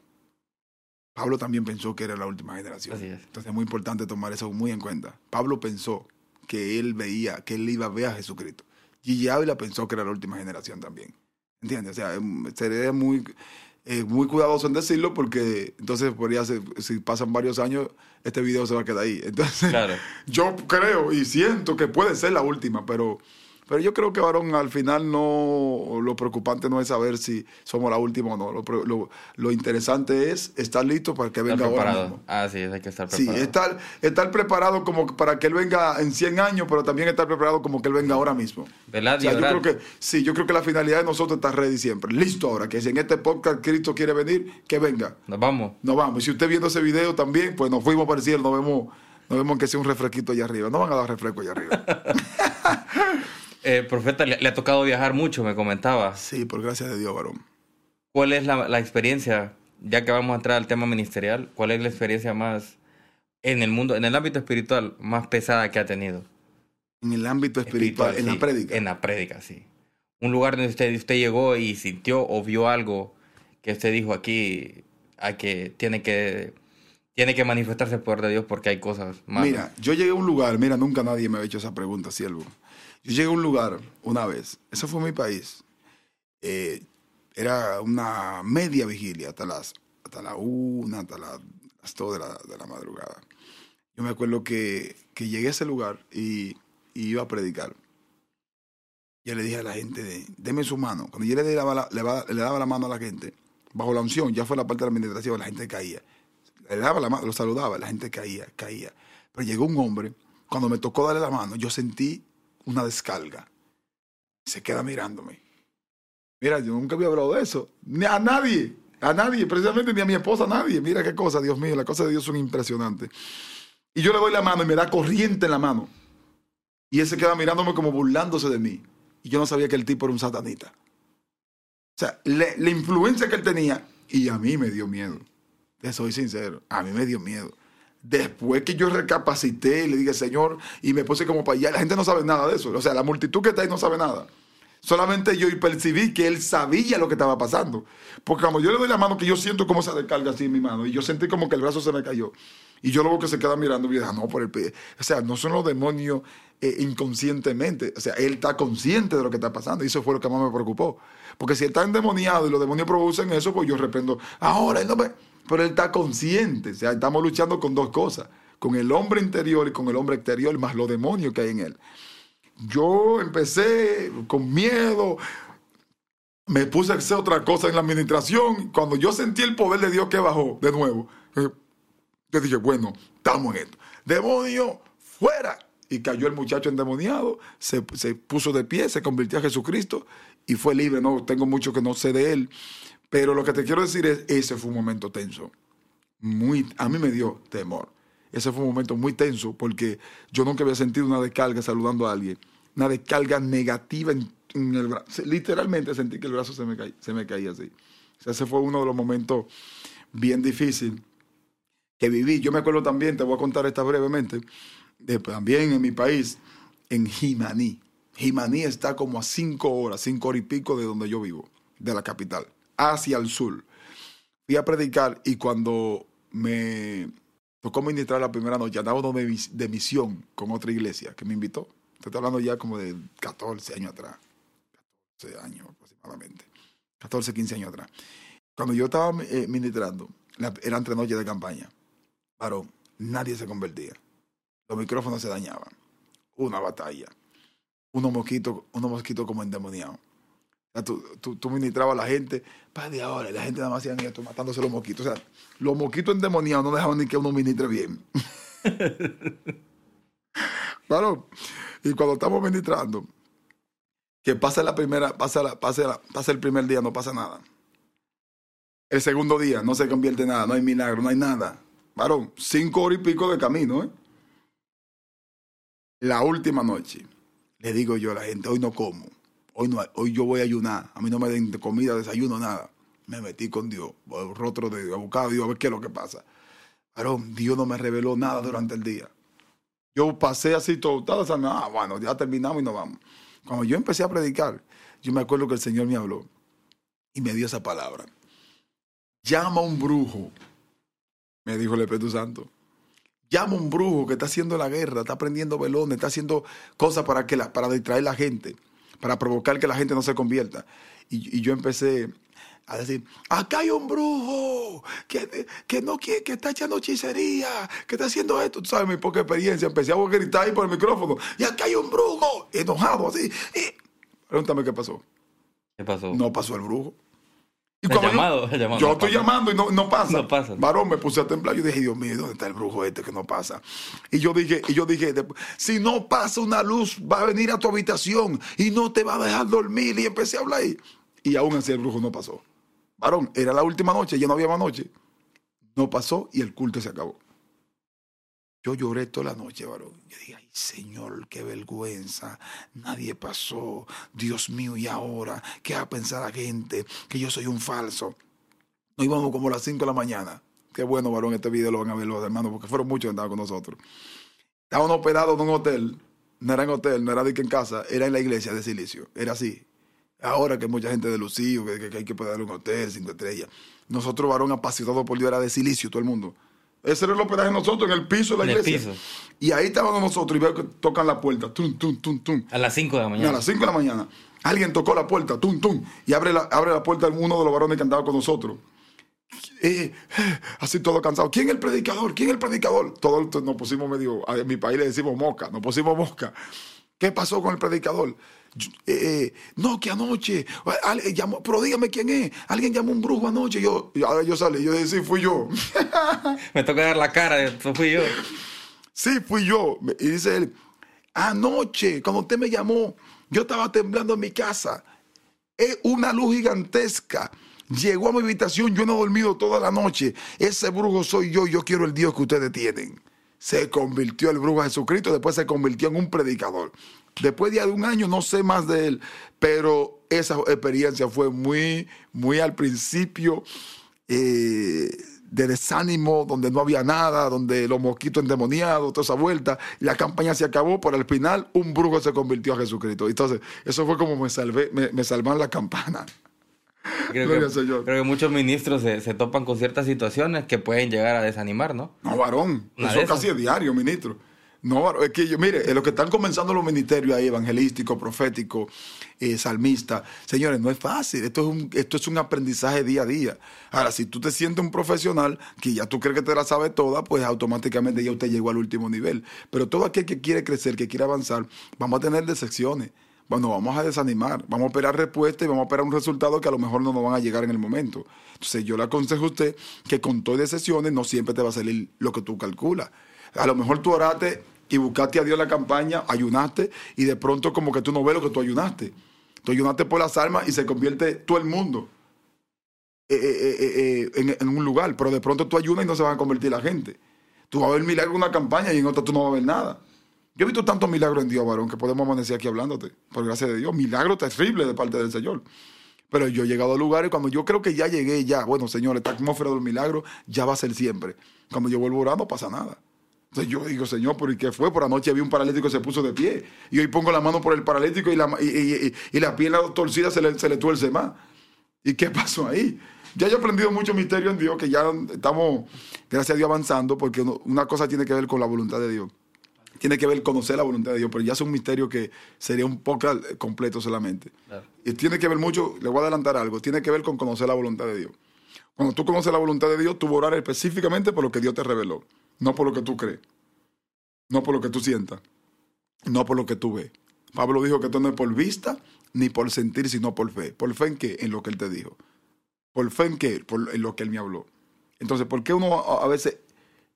Pablo también pensó que era la última generación. Así es. Entonces es muy importante tomar eso muy en cuenta. Pablo pensó que él veía, que él iba a ver a Jesucristo. Gigi Ávila pensó que era la última generación también. ¿Entiendes? O sea, em, sería muy, eh, muy cuidadoso en decirlo porque entonces podría ser, si pasan varios años, este video se va a quedar ahí. *laughs* Entonces, Claro. yo creo y siento que puede ser la última, pero, pero yo creo que, varón, al final no, lo preocupante no es saber si somos la última o no. Lo, lo, lo interesante es estar listo para que venga ahora mismo. Ah, sí, hay que estar Sí, preparado. estar, estar preparado como para que él venga en 100 años, pero también estar preparado como que él venga ahora mismo. O sea, yo creo que, sí, yo creo que la finalidad de nosotros está ready siempre. Listo ahora, que si en este podcast Cristo quiere venir, que venga. Nos vamos. Nos vamos. Y si usted viendo ese video también, pues nos fuimos para el cielo, nos vemos, nos vemos que sea un refresquito allá arriba. No van a dar refresco allá arriba. *laughs* Eh, profeta, le, le ha tocado viajar mucho, me comentaba. sí, por gracia de Dios, varón. ¿Cuál es la, la experiencia, ya que vamos a entrar al tema ministerial, cuál es la experiencia más en el mundo, en el ámbito espiritual, más pesada que ha tenido? En el ámbito espiritual, en sí, la prédica. En la prédica, sí. Un lugar donde usted, usted llegó y sintió o vio algo que usted dijo aquí, hay que, tiene que, tiene que manifestarse el poder de Dios porque hay cosas más. Mira, yo llegué a un lugar, mira, nunca nadie me había hecho esa pregunta, siervo. Yo llegué a un lugar una vez, eso fue mi país. Eh, era una media vigilia, hasta las, hasta la una, hasta la- las dos de la, de la madrugada. Yo me acuerdo que, que llegué a ese lugar y, y iba a predicar. Yo le dije a la gente, de, deme su mano. Cuando yo le daba, la, le, le daba la mano a la gente, bajo la unción, ya fue la parte de la administración, la gente caía. Le daba la mano, lo saludaba, la gente caía, caía. Pero llegó un hombre, cuando me tocó darle la mano, yo sentí una descarga. Se queda mirándome. Mira, yo nunca había hablado de eso. Ni a nadie, a nadie, precisamente ni a mi esposa, a nadie. Mira qué cosa, Dios mío, las cosas de Dios son impresionantes. Y yo le doy la mano y me da corriente en la mano. Y él se queda mirándome como burlándose de mí. Y yo no sabía que el tipo era un satanita. O sea, la influencia que él tenía, y a mí me dio miedo. Te soy sincero, a mí me dio miedo. Después que yo recapacité y le dije, Señor, y me puse como para allá, la gente no sabe nada de eso. O sea, la multitud que está ahí no sabe nada. Solamente yo percibí que él sabía lo que estaba pasando. Porque como yo le doy la mano, que yo siento cómo se descarga así en mi mano, y yo sentí como que el brazo se me cayó. Y yo luego que se queda mirando, y dije, "Ah, no, por el pie. O sea, no son los demonios eh, inconscientemente. O sea, él está consciente de lo que está pasando. Y eso fue lo que más me preocupó. Porque si él está endemoniado y los demonios producen eso, pues yo reprendo. Ahora, él no me... Pero él está consciente. O sea, estamos luchando con dos cosas. Con el hombre interior y con el hombre exterior, más los demonios que hay en él. Yo empecé con miedo, me puse a hacer otra cosa en la administración. Cuando yo sentí el poder de Dios que bajó de nuevo, eh, yo dije, bueno, estamos en esto. Demonio, fuera. Y cayó el muchacho endemoniado, se, se puso de pie, se convirtió a Jesucristo y fue libre. No tengo mucho que no sé de él. Pero lo que te quiero decir es, ese fue un momento tenso. Muy, a mí me dio temor. Ese fue un momento muy tenso porque yo nunca había sentido una descarga saludando a alguien. una descarga negativa en, el brazo. Literalmente sentí que el brazo se me, caía, se me caía así. ese fue uno de los momentos bien difíciles que viví. Yo me acuerdo también, te voy a contar esta brevemente, también en mi país, en Jimaní. Jimaní está como a cinco horas, cinco horas y pico de donde yo vivo, de la capital, hacia el sur. Fui a predicar y cuando me tocó ministrar la primera noche, andaba uno de, misión con otra iglesia que me invitó. Estoy hablando ya como de 14 años atrás. 14 años aproximadamente. 14, 15 años atrás. Cuando yo estaba eh, ministrando, eran tres noches de campaña. Varón, nadie se convertía. Los micrófonos se dañaban. Una batalla unos mosquitos, unos mosquitos como endemoniados. Tú, tú, tú, ministrabas a la gente, para de ahora, la gente nada más hacían esto, matándose los mosquitos. O sea, los mosquitos endemoniados no dejaban ni que uno ministre bien. *laughs* claro. Y cuando estamos ministrando, que pasa la primera, pasa, la, pasa, pasa el primer día, no pasa nada. El segundo día no se convierte en nada, no hay milagro, no hay nada. Varón, cinco horas y pico de camino, ¿eh? La última noche, le digo yo a la gente, hoy no como, hoy, no, hoy yo voy a ayunar, a mí no me den comida, desayuno, nada. Me metí con Dios, rostro de Dios, a buscar a Dios, a ver qué es lo que pasa. Pero Dios no me reveló nada durante el día. Yo pasé así todo, ah, bueno, ya terminamos y nos vamos. Cuando yo empecé a predicar, yo me acuerdo que el Señor me habló y me dio esa palabra. Llama a un brujo, me dijo el Espíritu Santo. Llama un brujo que está haciendo la guerra, está prendiendo velones, está haciendo cosas para, que la, para distraer a la gente, para provocar que la gente no se convierta. Y, yo empecé a decir, acá hay un brujo que, que no quiere, que está echando hechicería, que está haciendo esto. Tú sabes mi poca experiencia. Empecé a gritar ahí por el micrófono. Y acá hay un brujo, enojado así. Y, pregúntame qué pasó. ¿Qué pasó? No pasó el brujo llamado, yo, estoy llamando y no, pasa. No pasa. Varón, me puse a temblar. Yo dije, Dios mío, ¿dónde está el brujo este que no pasa? Y yo dije, y yo dije, si no pasa una luz, va a venir a tu habitación y no te va a dejar dormir. Y empecé a hablar ahí. Y aún así el brujo no pasó. Varón, era la última noche, ya no había más noche. No pasó y el culto se acabó. Yo lloré toda la noche, varón. Yo dije, ay, Señor, qué vergüenza. Nadie pasó. Dios mío, ¿y ahora? ¿Qué va a pensar la gente? Que yo soy un falso. Nos íbamos como a las 5 de la mañana. Qué bueno, varón, este video lo van a ver los hermanos, porque fueron muchos que estaban con nosotros. Estábamos hospedados en un hotel. No era en hotel, no era de que en casa, era en la iglesia de Silicio. Era así. Ahora que mucha gente de Lucío, que, hay que poder un hotel, cinco estrellas. Nosotros, varón apasionado por Dios, era de Silicio, todo el mundo. Ese era el hospedaje de nosotros, en el piso de la iglesia. Y ahí estábamos nosotros y veo que tocan la puerta. Tum, tum, tum, tum. A las 5 de la mañana. a las 5 de la mañana. Alguien tocó la puerta, tum, tum. Y abre la, abre la puerta uno de los varones que andaba con nosotros. Eh, eh, así todo cansado. ¿Quién es el predicador? ¿Quién es el predicador? Todos nos pusimos medio, en mi país le decimos mosca, nos pusimos mosca. ¿Qué pasó con el predicador? Eh, no, que anoche, llamó, pero dígame quién es. Alguien llamó un brujo anoche. Yo, ahora yo salí, yo dije, sí, fui yo. *laughs* Me toca dar la cara, fui yo. Sí, fui yo. Y dice él, anoche, cuando usted me llamó, yo estaba temblando en mi casa. Es una luz gigantesca. Llegó a mi habitación, yo no he dormido toda la noche. Ese brujo soy yo, yo quiero el Dios que ustedes tienen se convirtió el brujo a Jesucristo, después se convirtió en un predicador. Después de un año no sé más de él, pero esa experiencia fue muy, muy al principio eh, de desánimo, donde no había nada, donde los mosquitos endemoniados, toda esa vuelta, la campaña se acabó, pero al final un brujo se convirtió a Jesucristo. Entonces, eso fue como me salvé, me, me salvan la campana. Creo que, creo que, muchos ministros se, se, topan con ciertas situaciones que pueden llegar a desanimar, ¿no? No, varón. eso casi es diario, ministro. No. Es que yo, mire, lo que están comenzando los ministerios ahí, evangelístico, profético, eh, salmista, señores, no es fácil. Esto es, un, esto es un aprendizaje día a día. Ahora, si tú te sientes un profesional que ya tú crees que te la sabe toda, pues automáticamente ya usted llegó al último nivel. Pero todo aquel que quiere crecer, que quiere avanzar, vamos a tener decepciones bueno, vamos a desanimar, vamos a esperar respuesta y vamos a esperar un resultado que a lo mejor no nos van a llegar en el momento. Entonces yo le aconsejo a usted que con todas de sesiones no siempre te va a salir lo que tú calculas. A lo mejor tú oraste y buscaste a Dios la campaña, ayunaste y de pronto como que tú no ves lo que tú ayunaste. Tú ayunaste por las almas y se convierte todo el mundo eh, eh, eh, en, un lugar, pero de pronto tú ayunas y no se va a convertir la gente. Tú vas a ver milagro en una campaña y en otra tú no vas a ver nada. Yo he visto tantos milagros en Dios, varón, que podemos amanecer aquí hablándote, por gracia de Dios. Milagros terribles de parte del Señor. Pero yo he llegado a lugares cuando yo creo que ya llegué, ya, bueno, Señor, esta atmósfera del milagro ya va a ser siempre. Cuando yo vuelvo a orar no pasa nada. Entonces yo digo, Señor, ¿por qué fue? Por anoche vi un paralítico que se puso de pie. Y hoy pongo la mano por el paralítico y la, y, y, la pierna torcida se le, se le tuerce más. ¿Y qué pasó ahí? Ya he aprendido mucho misterio en Dios, que ya estamos, gracias a Dios, avanzando, porque una cosa tiene que ver con la voluntad de Dios. Tiene que ver conocer la voluntad de Dios, pero ya es un misterio que sería un poco completo solamente. Y tiene que ver mucho, le voy a adelantar algo, tiene que ver con conocer la voluntad de Dios. Cuando tú conoces la voluntad de Dios, tú vas a orar específicamente por lo que Dios te reveló, no por lo que tú crees, no por lo que tú sientas, no por lo que tú ves. Pablo dijo que esto no es por vista ni por sentir, sino por fe. ¿Por fe en qué? En lo que él te dijo. ¿Por fe en qué? Por en lo que él me habló. Entonces, ¿por qué uno a veces,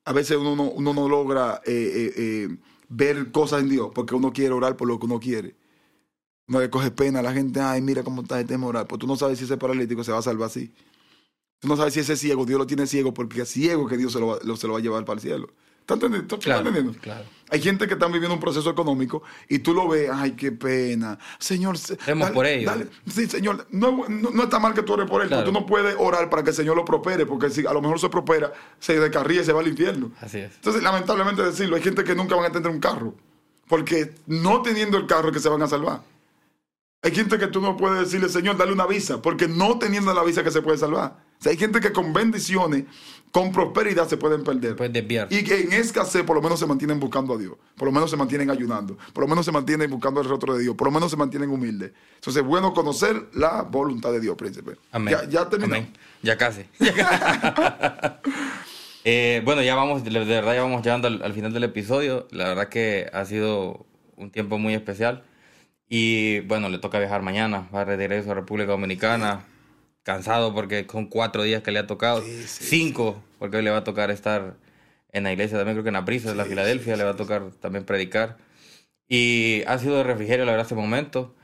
a veces uno, no, logra eh, eh, eh, ver cosas en Dios? Porque uno quiere orar por lo que uno quiere. No le coge pena a la gente, ay, mira cómo está este moral. Pues tú no sabes si ese paralítico se va a salvar así. Tú no sabes si ese ciego, Dios lo tiene ciego porque es ciego que Dios se lo, se lo va a llevar para el cielo. ¿Estás entendiendo? Claro, Hay gente que está viviendo un proceso económico y tú lo ves, ay, qué pena. Señor, por. Sí, Señor, no, no, está mal que tú ores por él, tú no puedes orar para que el Señor lo prospere, porque si a lo mejor se prospera, se descarría y se va al infierno. Así es. Entonces, lamentablemente decirlo, hay gente que nunca van a tener un carro, porque no teniendo el carro que se van a salvar. Hay gente que tú no puedes decirle, Señor, dale una visa, porque no teniendo la visa que se puede salvar. Sea, hay gente que con bendiciones, con prosperidad se pueden perder. Pueden desviar. Y que en escasez por lo menos se mantienen buscando a Dios. Por lo menos se mantienen ayunando. Por lo menos se mantienen buscando el rostro de Dios. Por lo menos se mantienen humildes. Entonces es bueno conocer la voluntad de Dios, príncipe. Amén. Ya, ya terminó. Amén. Ya casi. *laughs* eh, bueno, ya vamos, de verdad ya vamos llegando al, al final del episodio. La verdad que ha sido un tiempo muy especial. Y bueno, le toca viajar mañana, va de regreso a República Dominicana, cansado porque son cuatro días que le ha tocado, cinco, porque hoy le va a tocar estar en la iglesia, también. Creo que en la prisa de la Filadelfia le va a tocar también predicar. Y ha sido de refrigerio, la verdad, este momento.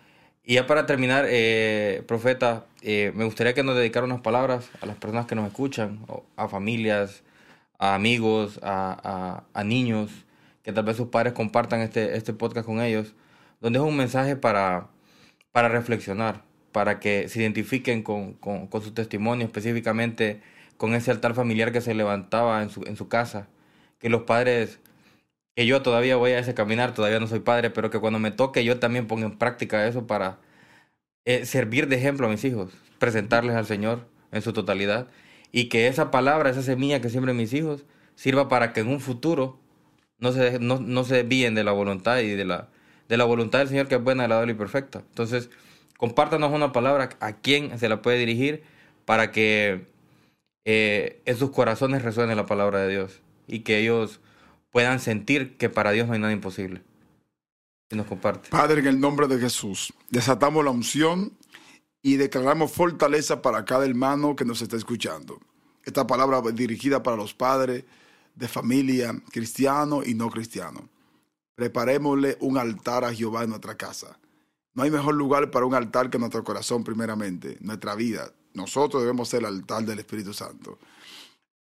Y ya para terminar, eh, profeta, eh, me gustaría que nos dedicara unas palabras a las personas que nos escuchan, a familias, a amigos, a, a, a niños, que tal vez sus padres compartan este, este podcast con ellos donde es un mensaje para, para reflexionar, para que se identifiquen con, con, su testimonio, específicamente con ese altar familiar que se levantaba en su, en su casa, que los padres, que yo todavía voy a ese caminar, todavía no soy padre, pero que cuando me toque yo también ponga en práctica eso para eh, servir de ejemplo a mis hijos, presentarles al Señor en su totalidad y que esa palabra, esa semilla que siembren mis hijos, sirva para que en un futuro no se, no, no se desvíen de la voluntad y de la, de la voluntad del Señor que es buena, agradable y perfecta. Entonces, compártanos una palabra a quién se la puede dirigir para que eh, en sus corazones resuene la palabra de Dios y que ellos puedan sentir que para Dios no hay nada imposible. Y nos comparte. Padre, en el nombre de Jesús, desatamos la unción y declaramos fortaleza para cada hermano que nos está escuchando. Esta palabra dirigida para los padres de familia, cristiano y no cristiano preparémosle un altar a Jehová en nuestra casa. No hay mejor lugar para un altar que nuestro corazón, primeramente, nuestra vida. Nosotros debemos ser el altar del Espíritu Santo.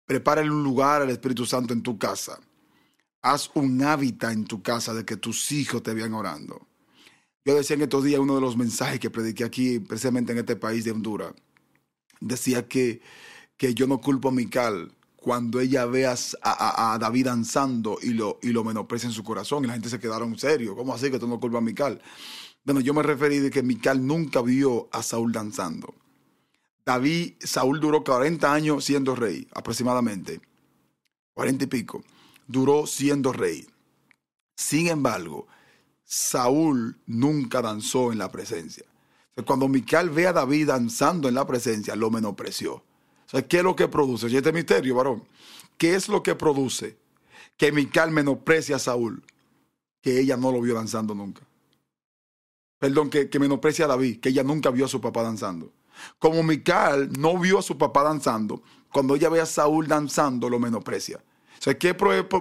Prepárale un lugar al Espíritu Santo en tu casa. Haz un hábitat en tu casa de que tus hijos te vean orando. Yo decía en estos días uno de los mensajes que prediqué aquí, precisamente en este país de Honduras, decía que, que yo no culpo a Mical, cuando ella ve a, David danzando y lo, y lo menosprecia en su corazón y la gente se quedaron serio. ¿Cómo así que tú no culpas a Mical? Bueno, yo me referí de que Mical nunca vio a Saúl danzando. David, Saúl duró 40 años siendo rey, aproximadamente. 40 y pico. Duró siendo rey. Sin embargo, Saúl nunca danzó en la presencia. cuando Mical ve a David danzando en la presencia, lo menospreció. ¿qué es lo que produce? Y este misterio, varón. ¿Qué es lo que produce que Mical menosprecia a Saúl? Que ella no lo vio danzando nunca. Perdón, que, que menosprecia a David, que ella nunca vio a su papá danzando. Como Mical no vio a su papá danzando, cuando ella ve a Saúl danzando, lo menosprecia. O sea, ¿qué,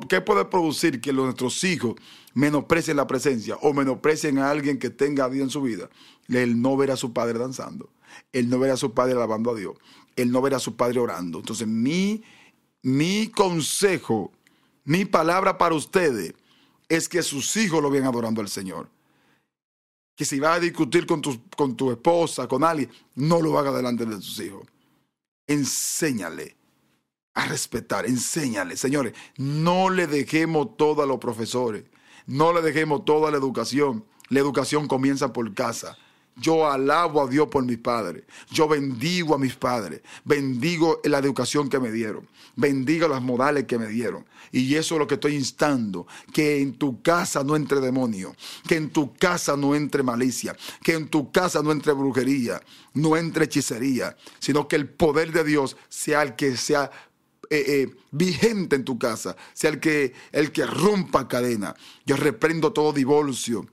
¿qué, puede producir que nuestros hijos menosprecien la presencia o menosprecien a alguien que tenga vida en su vida? El no ver a su padre danzando, el no ver a su padre alabando a Dios, el no ver a su padre orando. Entonces, mi, mi consejo, mi palabra para ustedes es que sus hijos lo vean adorando al Señor. Que si va a discutir con tu, con tu esposa, con alguien, no lo haga delante de sus hijos. Enséñale a respetar, enséñale. Señores, no le dejemos todo a los profesores, no le dejemos toda la educación. La educación comienza por casa. Yo alabo a Dios por mis padres. Yo bendigo a mis padres. Bendigo la educación que me dieron. Bendigo las modales que me dieron. Y eso es lo que estoy instando. Que en tu casa no entre demonio. Que en tu casa no entre malicia. Que en tu casa no entre brujería. No entre hechicería. Sino que el poder de Dios sea el que sea eh, eh, vigente en tu casa. Sea el que, el que rompa cadena. Yo reprendo todo divorcio.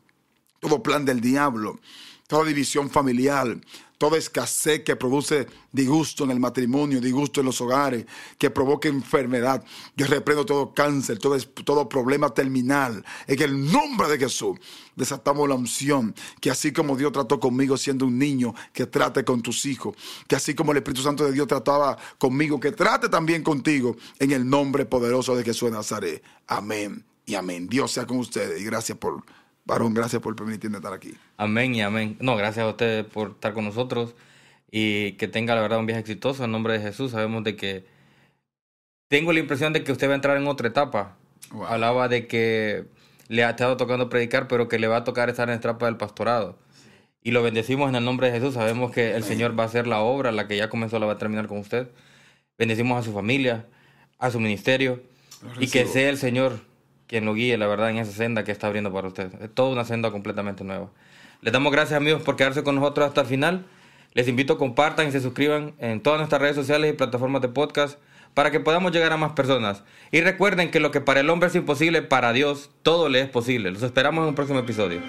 Todo plan del diablo toda división familiar, toda escasez que produce disgusto en el matrimonio, disgusto en los hogares, que provoque enfermedad. Yo reprendo todo cáncer, todo, todo problema terminal. En el nombre de Jesús desatamos la unción, que así como Dios trató conmigo siendo un niño, que trate con tus hijos, que así como el Espíritu Santo de Dios trataba conmigo, que trate también contigo, en el nombre poderoso de Jesús de Nazaret. Amén y amén. Dios sea con ustedes y gracias por Varón, gracias por permitirme estar aquí. Amén y amén. No, gracias a ustedes por estar con nosotros y que tenga la verdad un viaje exitoso en nombre de Jesús. Sabemos de que tengo la impresión de que usted va a entrar en otra etapa. Hablaba de que le ha estado tocando predicar, pero que le va a tocar estar en la etapa del pastorado. Y lo bendecimos en el nombre de Jesús. Sabemos que el Señor va a hacer la obra, la que ya comenzó, la va a terminar con usted. Bendecimos a su familia, a su ministerio. Y que sea el Señor quien lo guíe, la verdad, en esa senda que está abriendo para usted. Es toda una senda completamente nueva. Les damos gracias, amigos, por quedarse con nosotros hasta el final. Les invito a compartan y se suscriban en todas nuestras redes sociales y plataformas de podcast para que podamos llegar a más personas. Y recuerden que lo que para el hombre es imposible, para Dios todo le es posible. Los esperamos en un próximo episodio.